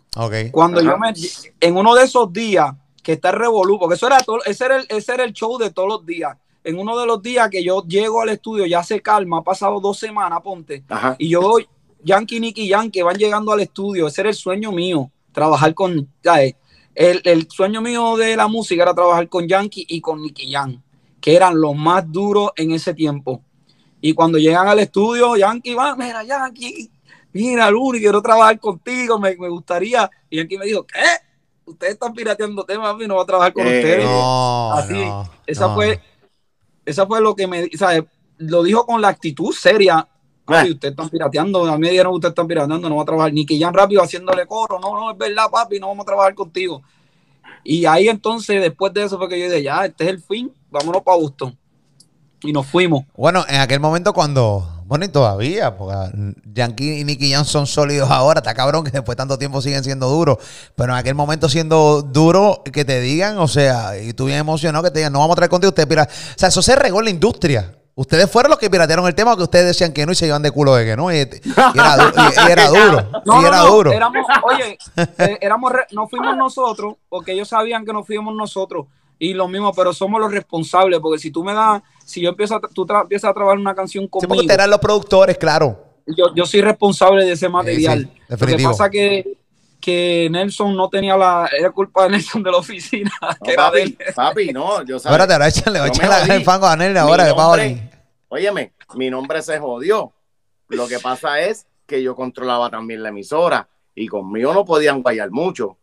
[SPEAKER 3] Cuando yo me, en uno de esos días que está el revolú, porque eso era todo, ese era el, ese era el show de todos los días. En uno de los días que yo llego al estudio, ya se calma, ha pasado dos semanas, ponte, y yo Yankee, Nicky Yankee van llegando al estudio, ese era el sueño mío, trabajar con, el, el, sueño mío de la música era trabajar con Yankee y con Nicky Yankee que eran los más duros en ese tiempo. Y cuando llegan al estudio, Yankee va, mira, Yankee, mira, Luni, quiero trabajar contigo, me, gustaría. Y Yankee me dijo, ¿qué? Ustedes están pirateando temas y no va a trabajar con eh, ustedes. Así, esa fue, esa fue lo que me, ¿sabes? Lo dijo con la actitud seria. Papi, ustedes están pirateando, a mí me dijeron ustedes están pirateando, no va a trabajar. Ni que Jan rápido haciéndole coro, no, no, es verdad, papi, no vamos a trabajar contigo. Y ahí entonces, después de eso, fue que yo dije, ya, este es el fin, vámonos para Boston. Y nos fuimos.
[SPEAKER 1] Bueno, en aquel momento cuando, bueno, y todavía, porque Yankee y Nicky Jam son sólidos ahora, está cabrón que después de tanto tiempo siguen siendo duros, pero en aquel momento siendo duro, que te digan, o sea, y tú bien emocionado que te digan, no vamos a traer contigo, usted pira. O sea, eso se regó en la industria. Ustedes fueron los que piratearon el tema que ustedes decían que no y se iban de culo de que no. Y, era, duro. y era duro.
[SPEAKER 3] Éramos, oye, eh, éramos no fuimos nosotros, porque ellos sabían que no fuimos nosotros. Y lo mismo, pero somos los responsables, porque si tú me das, si yo empiezo a, tú empiezas a trabajar una canción conmigo. Sí,
[SPEAKER 1] eran los productores, claro.
[SPEAKER 3] yo, yo soy responsable de ese material.
[SPEAKER 1] sí,
[SPEAKER 3] Lo que pasa que, que Nelson no tenía la. Era culpa de Nelson de la oficina.
[SPEAKER 2] No,
[SPEAKER 3] que era de
[SPEAKER 2] papi,
[SPEAKER 3] él.
[SPEAKER 2] papi, no, yo sabes.
[SPEAKER 1] Espérate, ahora échale,
[SPEAKER 2] me
[SPEAKER 1] échale el fango a Nelly
[SPEAKER 2] Mi
[SPEAKER 1] ahora que
[SPEAKER 2] nombre-
[SPEAKER 1] Paoli.
[SPEAKER 2] Óyeme, mi nombre se jodió. Lo que pasa es que yo controlaba también la emisora y conmigo no podían guayar mucho.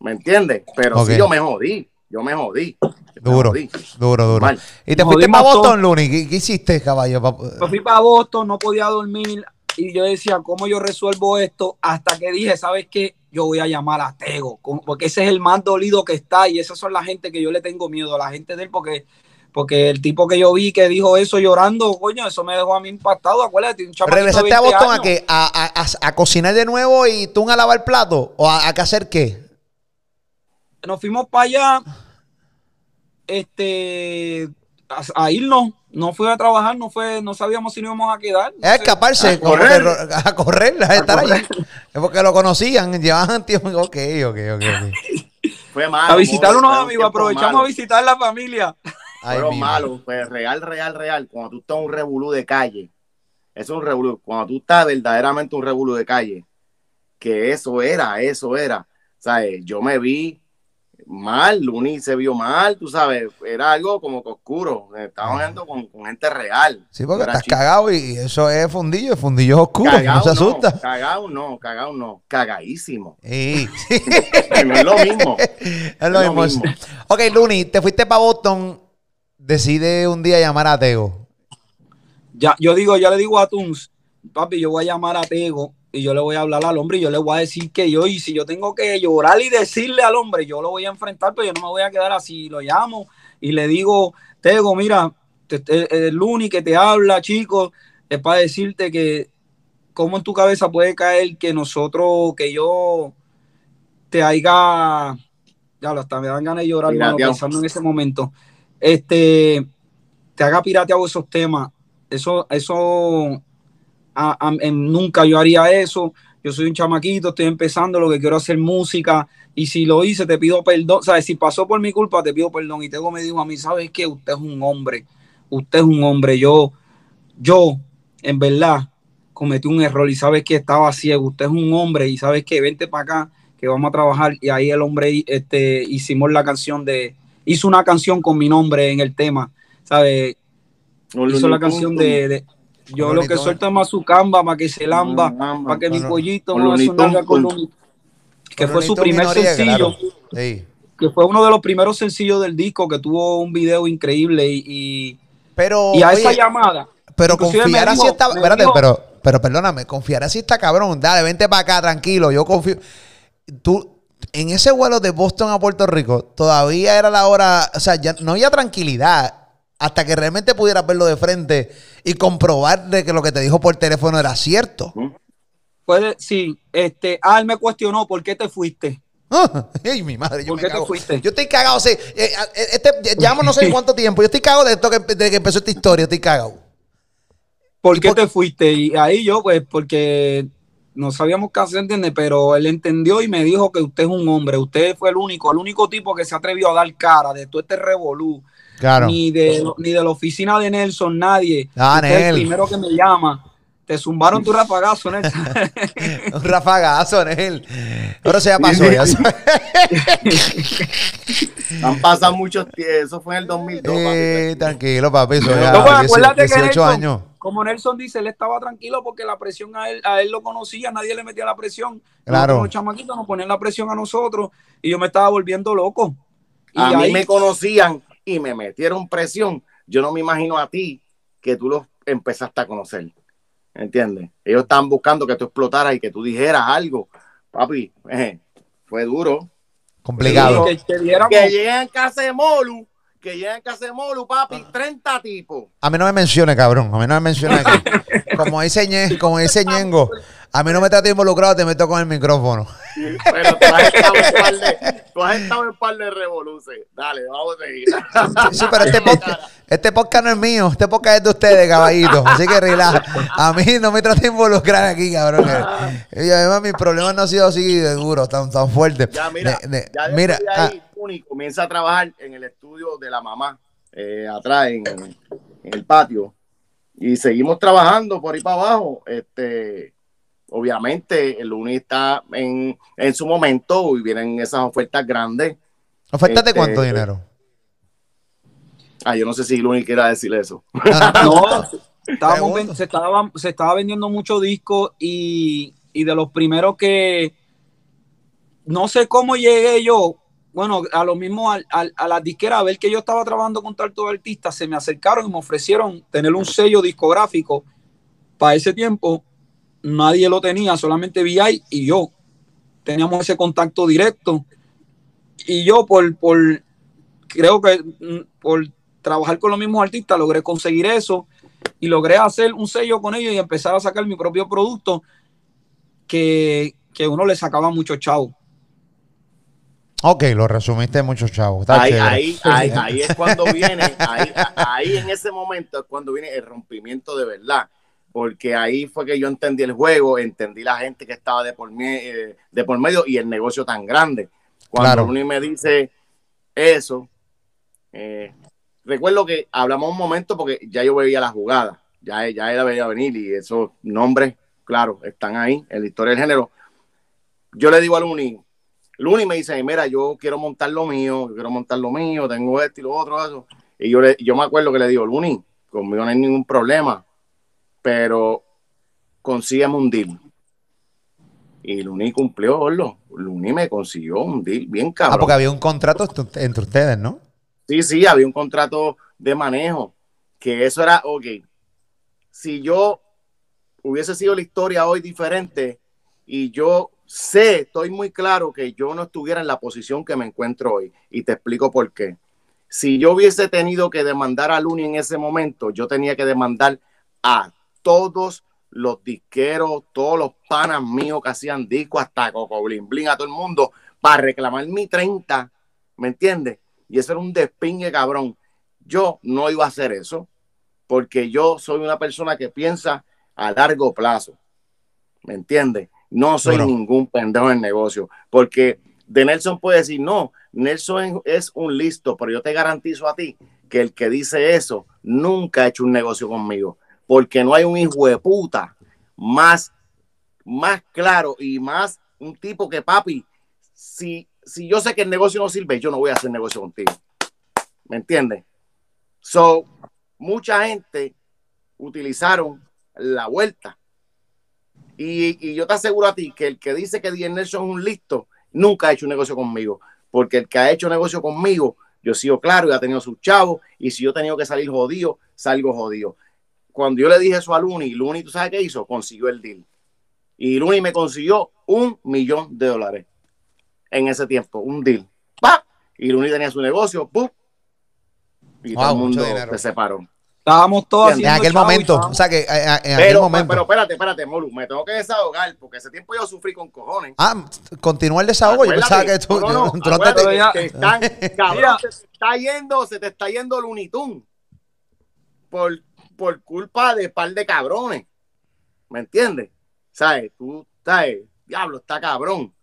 [SPEAKER 2] ¿Me entiendes? Pero
[SPEAKER 1] Ok.
[SPEAKER 2] sí yo me jodí. Yo me jodí. Me
[SPEAKER 1] Duro,
[SPEAKER 2] jodí.
[SPEAKER 1] duro, duro.
[SPEAKER 2] Mal.
[SPEAKER 1] ¿Y te
[SPEAKER 3] Nos
[SPEAKER 1] fuiste para Boston. Looney? ¿Qué, qué hiciste, caballo?
[SPEAKER 3] Me fui para Boston, no podía dormir. Y yo decía, ¿cómo yo resuelvo esto? Hasta que dije, ¿sabes qué? Yo voy a llamar a Tego, porque ese es el más dolido que está. Y esas son la gente que yo le tengo miedo, a la gente de él, porque, porque el tipo que yo vi que dijo eso llorando, coño, eso me dejó a mí impactado. Acuérdate, un
[SPEAKER 1] ¿Regresaste a
[SPEAKER 3] 20
[SPEAKER 1] Boston a qué? ¿A, a- a- a cocinar de nuevo y tú a lavar plato? ¿O a, a qué hacer qué?
[SPEAKER 3] Nos fuimos para allá este a, a irnos no fui a trabajar no fue no sabíamos si nos íbamos a quedar no
[SPEAKER 1] escaparse,
[SPEAKER 2] A
[SPEAKER 1] que
[SPEAKER 2] correr.
[SPEAKER 1] ro- a correr, a estar
[SPEAKER 3] correr.
[SPEAKER 1] allí. Es porque lo conocían, llevaban tiempo. Ok, ok, ok.
[SPEAKER 2] Fue malo.
[SPEAKER 3] a visitar
[SPEAKER 2] amor,
[SPEAKER 3] unos
[SPEAKER 2] fue un
[SPEAKER 3] amigos aprovechamos
[SPEAKER 2] malo.
[SPEAKER 3] a visitar la familia
[SPEAKER 1] Ay,
[SPEAKER 2] Fueron malos, pues real, real, real. Cuando tú estás en un revolú de calle, eso es un revolú. Cuando tú estás verdaderamente un revolú de calle, que eso era, eso era. ¿Sabes? Yo me vi mal, Luni se vio mal, tú sabes, era algo como que oscuro. Estábamos viendo con, con gente real.
[SPEAKER 1] Sí, porque estás cagado y eso es fundillo, el fundillo es oscuro,
[SPEAKER 2] Cagao
[SPEAKER 1] no se asusta.
[SPEAKER 2] cagao no, cagao no, cagadísimo.
[SPEAKER 1] Sí,
[SPEAKER 2] no es lo mismo.
[SPEAKER 1] es lo
[SPEAKER 2] lo
[SPEAKER 1] mismo.
[SPEAKER 2] mismo.
[SPEAKER 1] Ok, Looney, te fuiste para Boston, decide un día llamar a Tego.
[SPEAKER 3] ya yo digo ya le digo a Tuns papi yo voy a llamar a Tego y yo le voy a hablar al hombre y yo le voy a decir que yo y si yo tengo que llorar y decirle al hombre yo lo voy a enfrentar pero yo no me voy a quedar así. Lo llamo y le digo Tego mira el Luni que te habla chico es para decirte que cómo en tu cabeza puede caer que nosotros que yo te haya ya lo hasta me dan ganas de llorar mano, pensando en ese momento. Este te haga pirateado esos temas. Eso, eso, a- a- en- nunca yo haría eso. Yo soy un chamaquito, estoy empezando, lo que quiero hacer música. Y si lo hice, te pido perdón. ¿Sabes? Si pasó por mi culpa, te pido perdón. Y Tego me dijo a mí, ¿sabes qué? Usted es un hombre. Usted es un hombre. Yo, yo, en verdad, cometí un error y sabes que estaba ciego. Usted es un hombre y sabes que vente para acá, que vamos a trabajar. Y ahí el hombre, este, hicimos la canción de, hizo una canción con mi nombre en el tema. ¿Sabes? Hizo la canción de- yo lo que suelto es más su camba para que se lamba, para que mi pollito no
[SPEAKER 2] Looney-
[SPEAKER 3] que fue su primer sencillo, que fue uno de los primeros sencillos del disco, que tuvo un video increíble y, y,
[SPEAKER 1] Pero,
[SPEAKER 3] y a esa llamada.
[SPEAKER 1] pero confiar así está. Espérate,
[SPEAKER 3] dijo-
[SPEAKER 1] pero, pero perdóname, confiar así está cabrón. Dale, vente para acá, tranquilo. Yo confío. Tú, en ese vuelo de Boston a Puerto Rico, todavía era la hora. O sea, ya no había tranquilidad hasta que realmente pudieras verlo de frente y comprobar de que lo que te dijo por teléfono era cierto.
[SPEAKER 3] Puede, sí, este, ah, él me cuestionó por qué te fuiste.
[SPEAKER 1] Ah, Ay, mi madre, yo
[SPEAKER 3] ¿Por
[SPEAKER 1] me
[SPEAKER 3] qué te fuiste?
[SPEAKER 1] Yo estoy cagado. sí. Eh, eh, este, llevamos no sé cuánto tiempo. Yo estoy cagado de esto que, desde que empezó esta historia. Estoy cagado.
[SPEAKER 3] ¿Por
[SPEAKER 1] ¿Y
[SPEAKER 3] qué
[SPEAKER 1] por-
[SPEAKER 3] te fuiste? Y ahí yo, pues, porque no sabíamos qué hacer, ¿entiendes? Pero él entendió y me dijo que usted es un hombre, usted fue el único, el único tipo que se atrevió a dar cara de todo este revolú.
[SPEAKER 1] Claro.
[SPEAKER 3] Ni, de, ni de la oficina de Nelson, nadie.
[SPEAKER 1] Ah,
[SPEAKER 3] es el primero que me llama. Te zumbaron tu rafagazo, Nelson.
[SPEAKER 1] Un rafagazo él. Ahora se ya pasó. Ya.
[SPEAKER 2] Han pasado muchos tiempos. Eso fue en el 2002. papi.
[SPEAKER 1] Eh, tranquilo, papi. Eso ya,
[SPEAKER 3] No, pues,
[SPEAKER 1] 18,
[SPEAKER 3] acuérdate que
[SPEAKER 1] 18
[SPEAKER 3] Nelson,
[SPEAKER 1] años.
[SPEAKER 3] como Nelson dice, él estaba tranquilo porque la presión a él, a él lo conocía, nadie le metía la presión.
[SPEAKER 1] Claro.
[SPEAKER 3] Nosotros, Los chamaquitos nos ponían la presión a nosotros y yo me estaba volviendo loco. Y
[SPEAKER 2] A mí
[SPEAKER 3] ahí,
[SPEAKER 2] me conocían y me metieron presión. Yo no me imagino a ti que tú los empezaste a conocer. ¿Entiendes? Ellos estaban buscando que tú explotaras y que tú dijeras algo. Papi, eh, fue duro.
[SPEAKER 1] Complicado.
[SPEAKER 3] que, que diéramos-
[SPEAKER 2] Que lleguen a casa de Molu, que lleguen a casa de Molu, papi, 30 tipos.
[SPEAKER 1] A mí no me mencione, cabrón. A mí no me mencione. Como dice, Ñe- como dice Ñengo, a mí no me trate involucrado, te meto con el micrófono.
[SPEAKER 2] Pero tú has estado en par de, tú has estado en par de revoluciones. Dale, vamos a seguir.
[SPEAKER 1] Sí, pero este podcast, este podcast no es mío, este podcast es de ustedes, caballito. Así que relaja. A mí no me trate de involucrar aquí, cabrón. Y además mis problemas no han sido así de duros, tan, tan fuertes.
[SPEAKER 2] Ya, mira,
[SPEAKER 1] De- de-
[SPEAKER 2] ya
[SPEAKER 1] mira,
[SPEAKER 2] ahí, Uni comienza a trabajar en el estudio de la mamá, eh, atrás en, en el patio. y seguimos trabajando por ahí para abajo. Este, obviamente, el Uni está en, en su momento y vienen esas ofertas grandes.
[SPEAKER 1] ¿Ofertas de cuánto este, dinero?
[SPEAKER 2] Ah, yo no sé si el Uni quiera decir eso.
[SPEAKER 3] no, se, estaba, se estaba vendiendo mucho disco y, y de los primeros que no sé cómo llegué yo, bueno, a lo mismo a la disquera, a ver que yo estaba trabajando con tantos artistas, se me acercaron y me ofrecieron tener un sello discográfico. Para ese tiempo, nadie lo tenía, solamente VI y yo. Teníamos ese contacto directo. Y yo, por, por creo que mm, por trabajar con los mismos artistas, logré conseguir eso y logré hacer un sello con ellos y empezar a sacar mi propio producto que, que uno le sacaba mucho chavo.
[SPEAKER 1] Ok, lo resumiste mucho, chavo.
[SPEAKER 2] ahí, ahí, ahí, es cuando viene, ahí, en ese momento es cuando viene el rompimiento de verdad. Porque ahí fue que yo entendí el juego, entendí la gente que estaba de por, eh, de por medio y el negocio tan grande. Cuando uno me dice eso, eh, recuerdo que hablamos un momento porque ya yo veía la jugada, ya, ya era veía venir y esos nombres, claro, están ahí en la historia del género. Yo le digo a Luni, Luni me dice, mira, yo quiero montar lo mío, yo quiero montar lo mío, tengo esto y lo otro, eso. Y yo, le, yo me acuerdo que le digo, Luni, conmigo no hay ningún problema, pero consígueme un deal. Y Luni cumplió, Orlo. Luni me consiguió un deal bien cabrón. Ah,
[SPEAKER 1] porque había un contrato entre ustedes, ¿no?
[SPEAKER 2] Sí, sí, había un contrato de manejo, que eso era, ok, si yo hubiese sido la historia hoy diferente y yo sé, estoy muy claro que yo no estuviera en la posición que me encuentro hoy y te explico por qué. Si yo hubiese tenido que demandar a Luni en ese momento, yo tenía que demandar a todos los disqueros, todos los panas míos que hacían discos, hasta Coco Blin Blin, a todo el mundo, para reclamar mi 30, ¿me entiendes? Y eso era un despingue cabrón. Yo no iba a hacer eso, porque yo soy una persona que piensa a largo plazo, ¿me entiendes? No soy ningún pendejo en negocio, porque de Nelson puede decir, no, Nelson es un listo, pero yo te garantizo a ti que el que dice eso nunca ha hecho un negocio conmigo, porque no hay un hijo de puta más, más claro y más un tipo que papi, si, si yo sé que el negocio no sirve, yo no voy a hacer negocio contigo. ¿Me entiendes? So, mucha gente utilizaron la vuelta y, yo te aseguro a ti que el que dice que D. Nelson es un listo, nunca ha hecho un negocio conmigo. Porque el que ha hecho negocio conmigo, yo he sido claro y ha tenido sus chavos. Y si yo he tenido que salir jodido, salgo jodido. Cuando yo le dije eso a Luni, Luni, ¿tú sabes qué hizo? Consiguió el deal. Y Luni me consiguió un millón de dólares en ese tiempo, un deal. ¡Pap! Y Luni tenía su negocio, ¡pum! Y todo el mundo se separó.
[SPEAKER 3] Estábamos todos
[SPEAKER 1] En aquel momento, o sea que eh, eh, en,
[SPEAKER 2] aquel
[SPEAKER 1] momento.
[SPEAKER 2] Pero espérate, espérate, Molu, me tengo que desahogar porque ese tiempo yo sufrí con cojones.
[SPEAKER 1] Ah, continúa el desahogo. Yo pensaba que tú. No, no,
[SPEAKER 2] tú te... están, cabrón, se te está yendo, se te está yendo el Unitún por, por culpa de par de cabrones. ¿Me entiendes? ¿Sabes? Tú, ¿sabes? Diablo, está cabrón.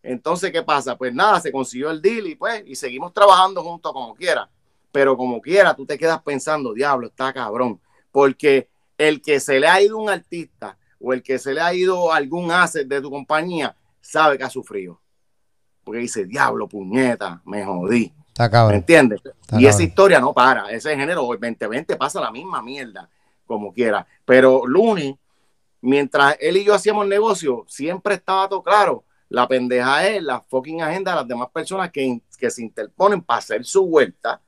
[SPEAKER 2] Entonces, ¿qué pasa? Pues nada, se consiguió el deal y pues, y seguimos trabajando juntos como quiera pero como quiera, tú te quedas pensando, diablo, está cabrón, porque el que se le ha ido un artista o el que se le ha ido algún asset de tu compañía, sabe que ha sufrido. Porque dice, diablo, puñeta, me jodí. ¿Me entiendes? y esa historia no para. Ese género 2020 pasa la misma mierda, como quiera. Pero Luni, mientras él y yo hacíamos negocio, siempre estaba todo claro. La pendeja es la fucking agenda de las demás personas que, que se interponen para hacer su vuelta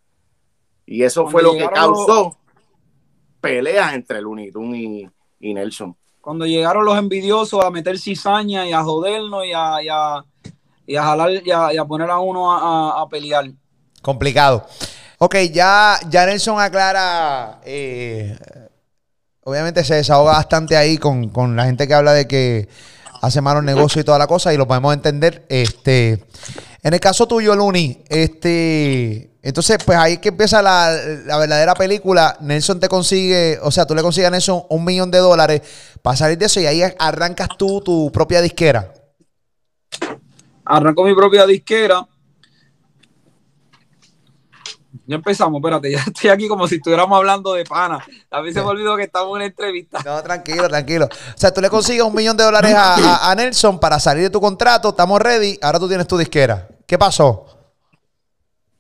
[SPEAKER 2] y eso fue lo que causó peleas entre Looney y, y, Nelson.
[SPEAKER 3] Cuando llegaron los envidiosos a meter cizaña y a jodernos y a, y a, y a jalar y a, poner a uno a, pelear.
[SPEAKER 1] Complicado. Ok, ya, ya Nelson aclara. Eh, obviamente se desahoga bastante ahí con, con la gente que habla de que hace malos negocios y toda la cosa, y lo podemos entender. Este, en el caso tuyo, Luni, este, entonces, pues ahí que empieza la, verdadera película. Nelson te consigue, o sea, tú le consigues a Nelson un millón de dólares para salir de eso y ahí arrancas tú tu propia disquera.
[SPEAKER 3] Arranco mi propia disquera. Ya empezamos, espérate, ya estoy aquí como si estuviéramos hablando de pana. A mí se me olvidó que estamos en una entrevista.
[SPEAKER 1] No, tranquilo, tranquilo. O sea, tú le consigues un millón de dólares a, Nelson para salir de tu contrato, estamos ready, ahora tú tienes tu disquera. ¿Qué pasó?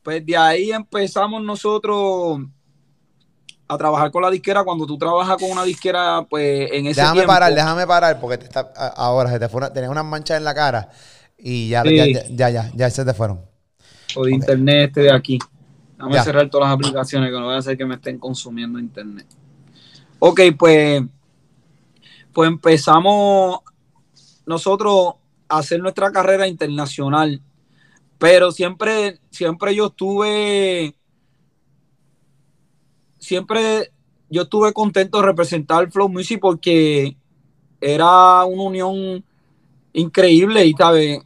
[SPEAKER 3] Pues de ahí empezamos nosotros a trabajar con la disquera. Cuando tú trabajas con una disquera, pues en ese
[SPEAKER 1] Déjame parar, déjame parar, porque te está, ahora se te fue tenías unas manchas en la cara y ya, ya, ya, ya, ya, se te fueron.
[SPEAKER 3] O de internet este de aquí. Déjame cerrar todas las aplicaciones que no voy a hacer que me estén consumiendo internet. Ok, pues, pues empezamos nosotros a hacer nuestra carrera internacional. Pero siempre, siempre yo estuve, siempre yo estuve contento de representar Flow Music porque era una unión increíble y, ¿sabes?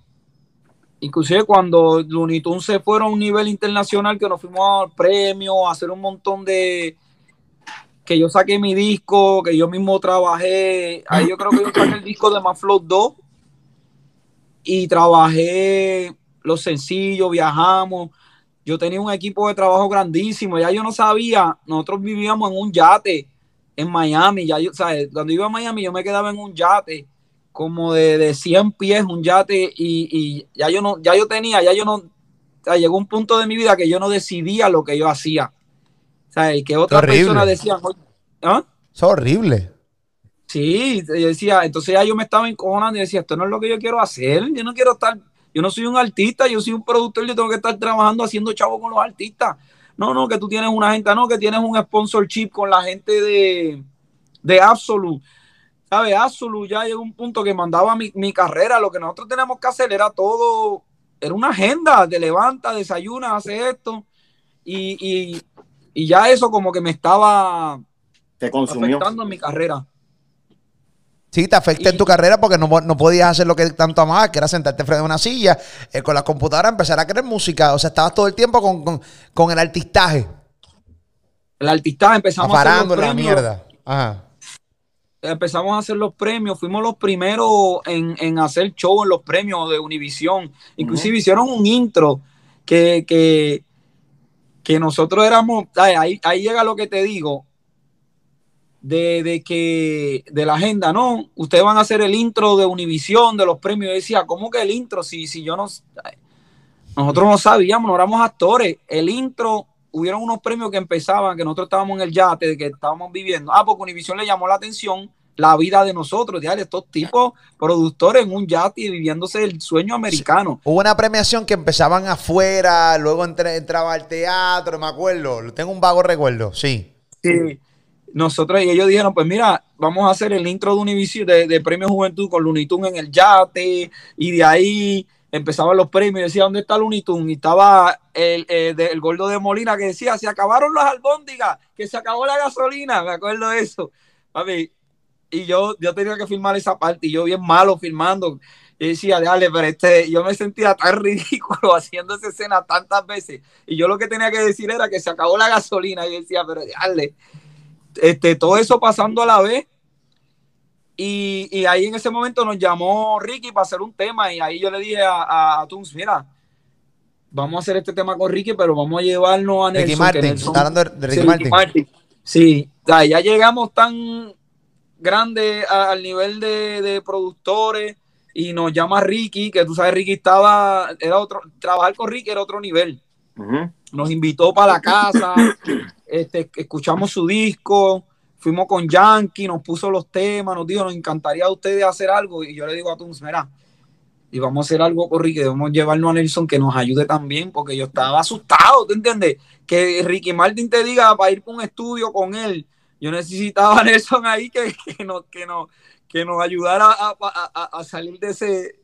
[SPEAKER 3] Inclusive cuando Looney Tunes se fueron a un nivel internacional, que nos fuimos al premio, a hacer un montón de... Que yo saqué mi disco, que yo mismo trabajé. Ahí yo creo que yo saqué el disco de Flow 2. Y trabajé los sencillos, viajamos. Yo tenía un equipo de trabajo grandísimo. Ya yo no sabía, nosotros vivíamos en un yate en Miami. Ya yo, ¿sabes? Cuando iba a Miami, yo me quedaba en un yate como de, de 100 pies, un yate, y, ya yo no, ya yo tenía, ya yo no, llegó un punto de mi vida que yo no decidía lo que yo hacía. O sea, y que otras personas decían,
[SPEAKER 1] ¿ah? Es horrible.
[SPEAKER 3] Sí, yo decía, entonces ya yo me estaba encojonando y decía, esto no es lo que yo quiero hacer, yo no quiero estar, yo no soy un artista, yo soy un productor, yo tengo que estar trabajando haciendo chavo con los artistas. No, no, que tú tienes una gente, no, que tienes un sponsorship con la gente de, de Absolute ¿sabes? Absolu ya llegó un punto que mandaba mi, carrera. Lo que nosotros tenemos que hacer era todo, era una agenda de levanta, desayuna, hace esto. Y, ya eso como que me estaba
[SPEAKER 2] te consumió.
[SPEAKER 3] afectando en mi carrera.
[SPEAKER 1] Sí, te afecta en tu carrera porque no, podías hacer lo que tanto amabas, que era sentarte frente a una silla, eh, con la computadora empezar a crear música. O sea, estabas todo el tiempo con, el artistaje.
[SPEAKER 3] El artistaje empezamos
[SPEAKER 1] a hacer la mierda. Ajá
[SPEAKER 3] empezamos a hacer los premios, fuimos los primeros en, hacer show en los premios de Univisión. Inclusive hicieron un intro que, que, nosotros éramos, ahí, ahí llega lo que te digo, de, que de la agenda, no, ustedes van a hacer el intro de Univisión, de los premios. Yo decía, ¿cómo que el intro? Si, si yo no, nosotros no sabíamos, no éramos actores. El intro, hubieron unos premios que empezaban, que nosotros estábamos en el yate, de que estábamos viviendo. Ah, porque Univisión le llamó la atención la vida de nosotros, de estos tipos productores en un yate viviéndose el sueño americano.
[SPEAKER 1] Hubo una premiación que empezaban afuera, luego entraba al teatro, me acuerdo, tengo un vago recuerdo, sí.
[SPEAKER 3] Sí, nosotros y ellos dijeron, pues mira, vamos a hacer el intro de Univision de, de Premio Juventud con Looney Tunes en el yate, y de ahí empezaban los premios, y decía, ¿dónde está Looney Tunes? Y estaba el, el, gordo de Molina que decía, se acabaron las albóndigas, que se acabó la gasolina, me acuerdo de eso. Papi, y yo, yo tenía que filmar esa parte y yo bien malo filmando. Y decía, dale, pero este, yo me sentía tan ridículo haciendo esa escena tantas veces. Y yo lo que tenía que decir era que se acabó la gasolina. Y decía, pero dale, este, todo eso pasando a la vez. Y, y, ahí en ese momento nos llamó Ricky para hacer un tema. Y ahí yo le dije a, a, Tunes, mira, vamos a hacer este tema con Ricky, pero vamos a llevarnos a Nelson. Ricky
[SPEAKER 1] Martin, hablando de Ricky,
[SPEAKER 3] Martin. Sí, ya llegamos tan grande al nivel de, productores y nos llama Ricky, que tú sabes, Ricky estaba, era otro, trabajar con Ricky era otro nivel. Nos invitó para la casa, este, escuchamos su disco, fuimos con Yankee, nos puso los temas, nos dijo, nos encantaría a ustedes hacer algo. Y yo le digo a Tunes, mira, y vamos a hacer algo con Ricky, debemos llevarnos a Nelson que nos ayude también, porque yo estaba asustado, ¿te entiendes? Que Ricky Martin te diga para ir con un estudio con él yo necesitaba a Nelson ahí que, que, nos, que, que nos ayudara a, salir de ese,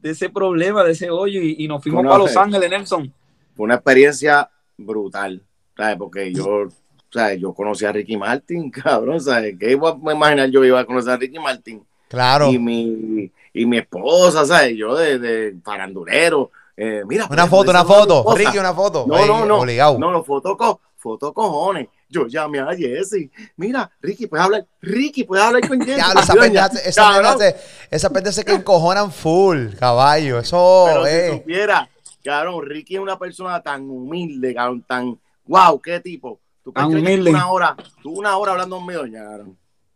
[SPEAKER 3] de ese problema, de ese hoyo, y, nos fuimos para Los Ángeles, Nelson.
[SPEAKER 2] Fue una experiencia brutal, ¿sabes? Porque yo, ¿sabes? Yo conocí a Ricky Martin, cabrón, ¿sabes? ¿Qué iba a imaginar yo iba a conocer a Ricky Martin?
[SPEAKER 1] Claro.
[SPEAKER 2] Y mi, y mi esposa, ¿sabes? Yo de, de farandulero. Eh, mira,
[SPEAKER 1] una foto, una foto, Ricky, una foto.
[SPEAKER 2] No, no, no, no, no, foto, foto cojones yo llamé a Jesse. Mira, Ricky, puedes hablar. Ricky, puedes hablar con Jesse.
[SPEAKER 1] esa pendeja, que encojonan full, caballo. Eso
[SPEAKER 2] Pero Si supiera, cabrón, Ricky es una persona tan humilde, cabrón, tan wow, qué tipo. Tú una hora, tú una hora hablando conmigo, ya.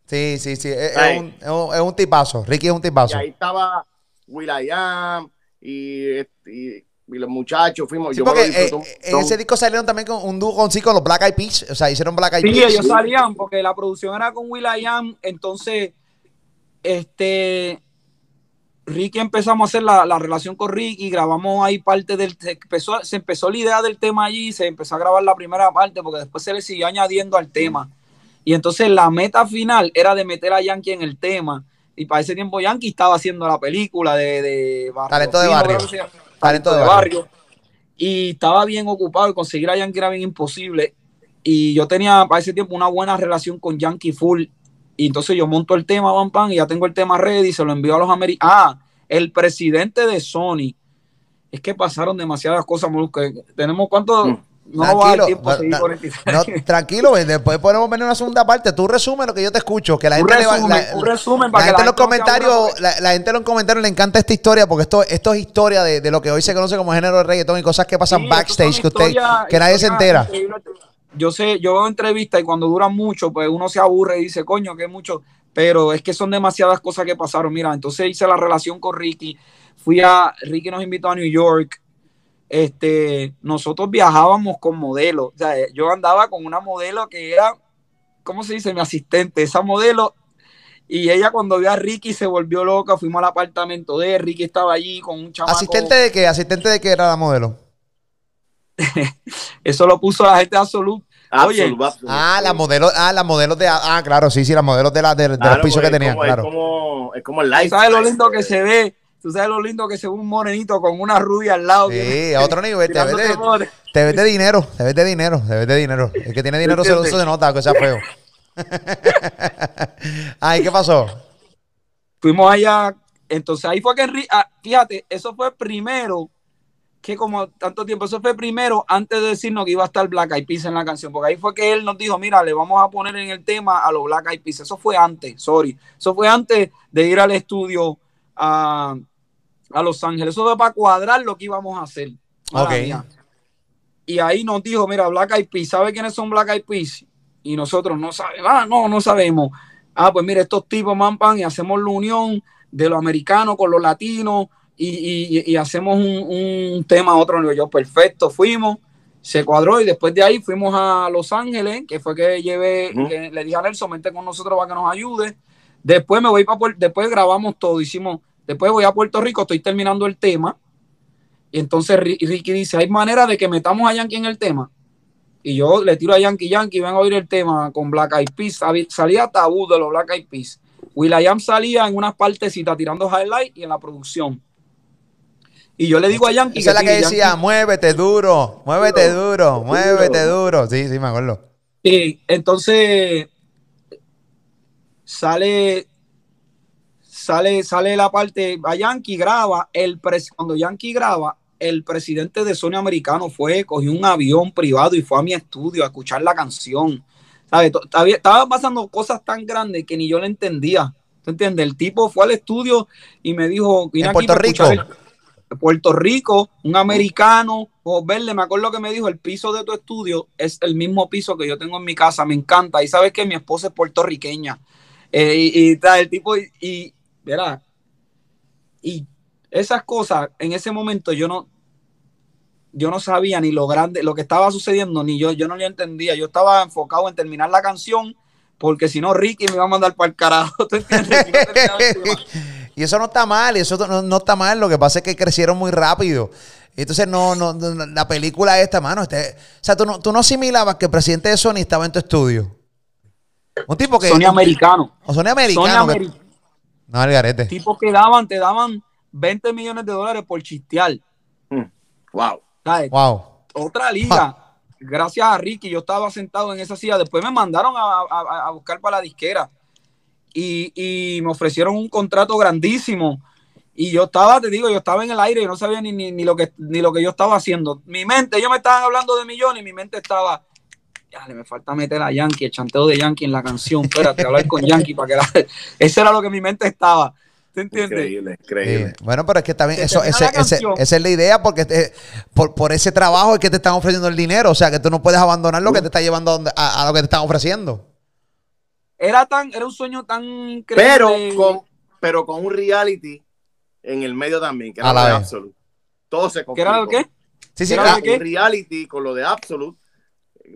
[SPEAKER 1] Sí, sí, sí. Es, un, es, un, tipazo. Ricky es un tipazo.
[SPEAKER 2] Y ahí estaba Will.i.am y, y, los muchachos fuimos.
[SPEAKER 1] yo porque eh, en ese disco salieron también con un dúo con sí con los Black Eyed Peas. O sea, hicieron Black Eyed
[SPEAKER 3] Peas. Sí, ellos salían porque la producción era con Will.i.am. Entonces, este Ricky empezamos a hacer la, relación con Ricky, grabamos ahí parte del, se empezó, se empezó la idea del tema allí, se empezó a grabar la primera parte porque después se le siguió añadiendo al tema. Y entonces la meta final era de meter a Yankee en el tema. Y para ese tiempo Yankee estaba haciendo la película de, de
[SPEAKER 1] Talento de barrio.
[SPEAKER 3] Talento de barrio. Y estaba bien ocupado y conseguir a Yankee era bien imposible. Y yo tenía para ese tiempo una buena relación con Yankee Full y entonces yo monto el tema, pam, pam, y ya tengo el tema ready, se lo envío a los americanos. Ah, el presidente de Sony. Es que pasaron demasiadas cosas, Tenemos cuánto. Mm. No
[SPEAKER 1] tranquilo, tiempo no, tranquilo, después podemos venir una segunda parte. Tú resume lo que yo te escucho, que la gente va, en los comentarios, la, gente en los comentarios le encanta esta historia porque esto, esto es historia de, lo que hoy se conoce como género de reggaetón y cosas que pasan backstage que usted, que nadie se entera
[SPEAKER 3] yo sé, yo veo entrevistas y cuando duran mucho, pues uno se aburre y dice, coño, que mucho, pero es que son demasiadas cosas que pasaron. Mira, entonces hice la relación con Ricky, fui a, Ricky nos invitó a New York, este, nosotros viajábamos con modelos, o sea, yo andaba con una modelo que era, ¿cómo se dice? Mi asistente, esa modelo, y ella cuando vio a Ricky se volvió loca, fuimos al apartamento de Ricky estaba allí con un chamaco.
[SPEAKER 1] ¿Asistente de qué? ¿Asistente de qué era la modelo?
[SPEAKER 3] Eso lo puso la gente de Absolute.
[SPEAKER 1] Oye, ah, la modelo, ah, la modelos de, ah, claro, sí, sí, la modelos de, la, de, los pisos que tenían, claro.
[SPEAKER 2] Es como, es como el live.
[SPEAKER 3] ¿Sabes lo lindo que se ve? Tú sabes lo lindo que se ve un morenito con una rubia al lado.
[SPEAKER 1] Sí, a otro nivel. Te ves, de, te ves de dinero, te ves de dinero, te ves de dinero. El que tiene dinero se, se nota, que sea feo. Ay, ¿qué pasó?
[SPEAKER 3] Fuimos allá, entonces ahí fue que, ah, fíjate, eso fue primero que como tanto tiempo, eso fue primero antes de decirnos que iba a estar Black Eyed Peas en la canción, porque ahí fue que él nos dijo, mira, le vamos a poner en el tema a los Black Eyed Peas. Eso fue antes, sorry. Eso fue antes de ir al estudio a, Los Ángeles. Eso fue para cuadrar lo que íbamos a hacer.
[SPEAKER 1] Okay.
[SPEAKER 3] Y ahí nos dijo, mira, Black Eyed Peas, ¿sabe quiénes son Black Eyed Peas? Y nosotros no sabemos, ah, no, no sabemos. Ah, pues mira, estos tipos mampan y hacemos la unión de los americanos con los latinos y, hacemos un, tema a otro nivel. Yo, perfecto, fuimos, se cuadró y después de ahí fuimos a Los Ángeles, que fue que llevé, le dije a Nelson, vente con nosotros para que nos ayude. Después me voy para después grabamos todo, hicimos, después voy a Puerto Rico, estoy terminando el tema. Y entonces Ricky dice, hay manera de que metamos a Yankee en el tema. Y yo le tiro a Yankee, Yankee, ven a oír el tema con Black Eyed Peas. Salía tabú de los Black Eyed Peas. Will.i.am salía en unas partecitas tirando highlight y en la producción. Y yo le digo a Yankee.
[SPEAKER 1] Esa es la que decía, muévete duro, muévete duro, muévete duro. Sí, sí, me acuerdo.
[SPEAKER 3] Sí, entonces sale, sale, sale la parte, a Yankee graba, el cuando Yankee graba, el presidente de Sony Americano fue, cogió un avión privado y fue a mi estudio a escuchar la canción. ¿Sabes? Estaba pasando cosas tan grandes que ni yo le entendía. ¿Tú entiendes? El tipo fue al estudio y me dijo,
[SPEAKER 1] en Puerto Rico.
[SPEAKER 3] Puerto Rico, un americano, o verle, me acuerdo que me dijo, el piso de tu estudio es el mismo piso que yo tengo en mi casa, me encanta. Y sabes que mi esposa es puertorriqueña. Eh, y, tal, el tipo, y, y, y esas cosas, en ese momento yo no, yo no sabía ni lo grande, lo que estaba sucediendo, ni yo, yo no lo entendía. Yo estaba enfocado en terminar la canción, porque si no, Ricky me iba a mandar para el carajo. ¿Tú entiendes?
[SPEAKER 1] Y eso no está mal, eso no, está mal. Lo que pasa es que crecieron muy rápido. Entonces, no, no, la película esta, mano, este, o sea, tú no, tú no asimilabas que el presidente de Sony estaba en tu estudio. Un tipo que.
[SPEAKER 3] Sony americano.
[SPEAKER 1] O Sony americano. Sony no, Algarete.
[SPEAKER 3] Tipos que daban, te daban 20 millones de dólares por chistear.
[SPEAKER 2] Mm, wow.
[SPEAKER 1] Wow.
[SPEAKER 3] Otra liga. Gracias a Ricky, yo estaba sentado en esa silla. Después me mandaron a buscar para la disquera y, me ofrecieron un contrato grandísimo. Y yo estaba, te digo, yo estaba en el aire y no sabía ni, ni, lo, que, ni lo que yo estaba haciendo. Mi mente, ellos me estaban hablando de millones y mi mente estaba, ya, le me falta meter a Yankee, el chanteo de Yankee en la canción. Espérate, hablar con Yankee para que la... Eso era lo que mi mente estaba. ¿Te entiendes?
[SPEAKER 2] Increíble, increíble.
[SPEAKER 1] Bueno, pero es que también eso, ese- ese- esa es la idea, porque te- por, por ese trabajo es que te están ofreciendo el dinero. O sea, que tú no puedes abandonar lo que te está llevando a, donde- a- a lo que te están ofreciendo.
[SPEAKER 3] Era tan, era un sueño tan increíble.
[SPEAKER 2] Pero con, pero con un reality en el medio también, que
[SPEAKER 1] A
[SPEAKER 2] era lo de. Absolute. Todo se
[SPEAKER 3] ¿Qué era lo
[SPEAKER 2] complicó.
[SPEAKER 3] que?
[SPEAKER 1] Sí, sí,
[SPEAKER 3] Era
[SPEAKER 1] ah,
[SPEAKER 3] de qué?
[SPEAKER 2] un reality con lo de Absolute,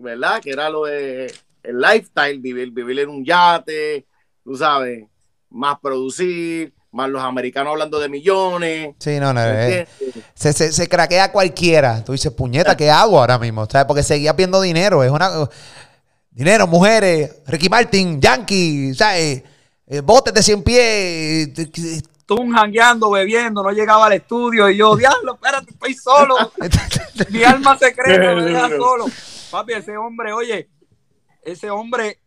[SPEAKER 2] ¿verdad? Que era lo de el lifestyle, vivir, vivir en un yate, tú sabes, más producir, más los americanos hablando de millones.
[SPEAKER 1] sí, no, no.
[SPEAKER 2] ¿me
[SPEAKER 1] eh, se, se, se craquea cualquiera. Tú dices, puñeta, ¿qué hago ahora mismo? ¿Sabes? Porque seguía viendo dinero. Es una. Dinero, mujeres, Ricky Martin, Yankee, ¿sabes? Eh, botes de 100 pies. eh,
[SPEAKER 3] Tú jangueando, bebiendo, no llegaba al estudio y yo, diablo, espérate, estoy solo. Mi alma secreta me deja solo. Papi, ese hombre, oye, ese hombre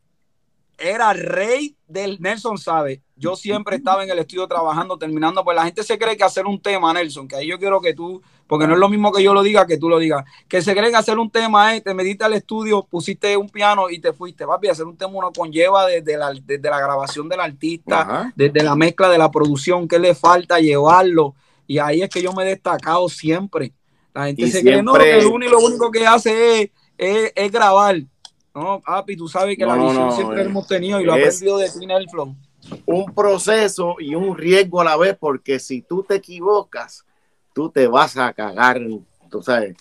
[SPEAKER 3] era rey del Nelson sabe. Yo siempre estaba en el estudio trabajando, terminando, pues la gente se cree que hacer un tema, Nelson, que ahí yo quiero que tú, porque no es lo mismo que yo lo diga que tú lo digas, que se cree que hacer un tema es, te metiste al estudio, pusiste un piano y te fuiste, papi, hacer un tema uno conlleva desde la, desde la grabación del artista,
[SPEAKER 2] Ajá.
[SPEAKER 3] desde la mezcla de la producción, que le falta llevarlo, y ahí es que yo me he destacado siempre. La gente
[SPEAKER 2] Y
[SPEAKER 3] se cree, no, que el único, lo único que hace es, es- es grabar. No, papi, tú sabes que
[SPEAKER 2] No,
[SPEAKER 3] la visión
[SPEAKER 2] no,
[SPEAKER 3] siempre
[SPEAKER 2] eh,
[SPEAKER 3] la hemos tenido y lo he aprendido de ti, Nelson.
[SPEAKER 2] un proceso y un riesgo a la vez, porque si tú te equivocas, tú te vas a cagar, tú sabes.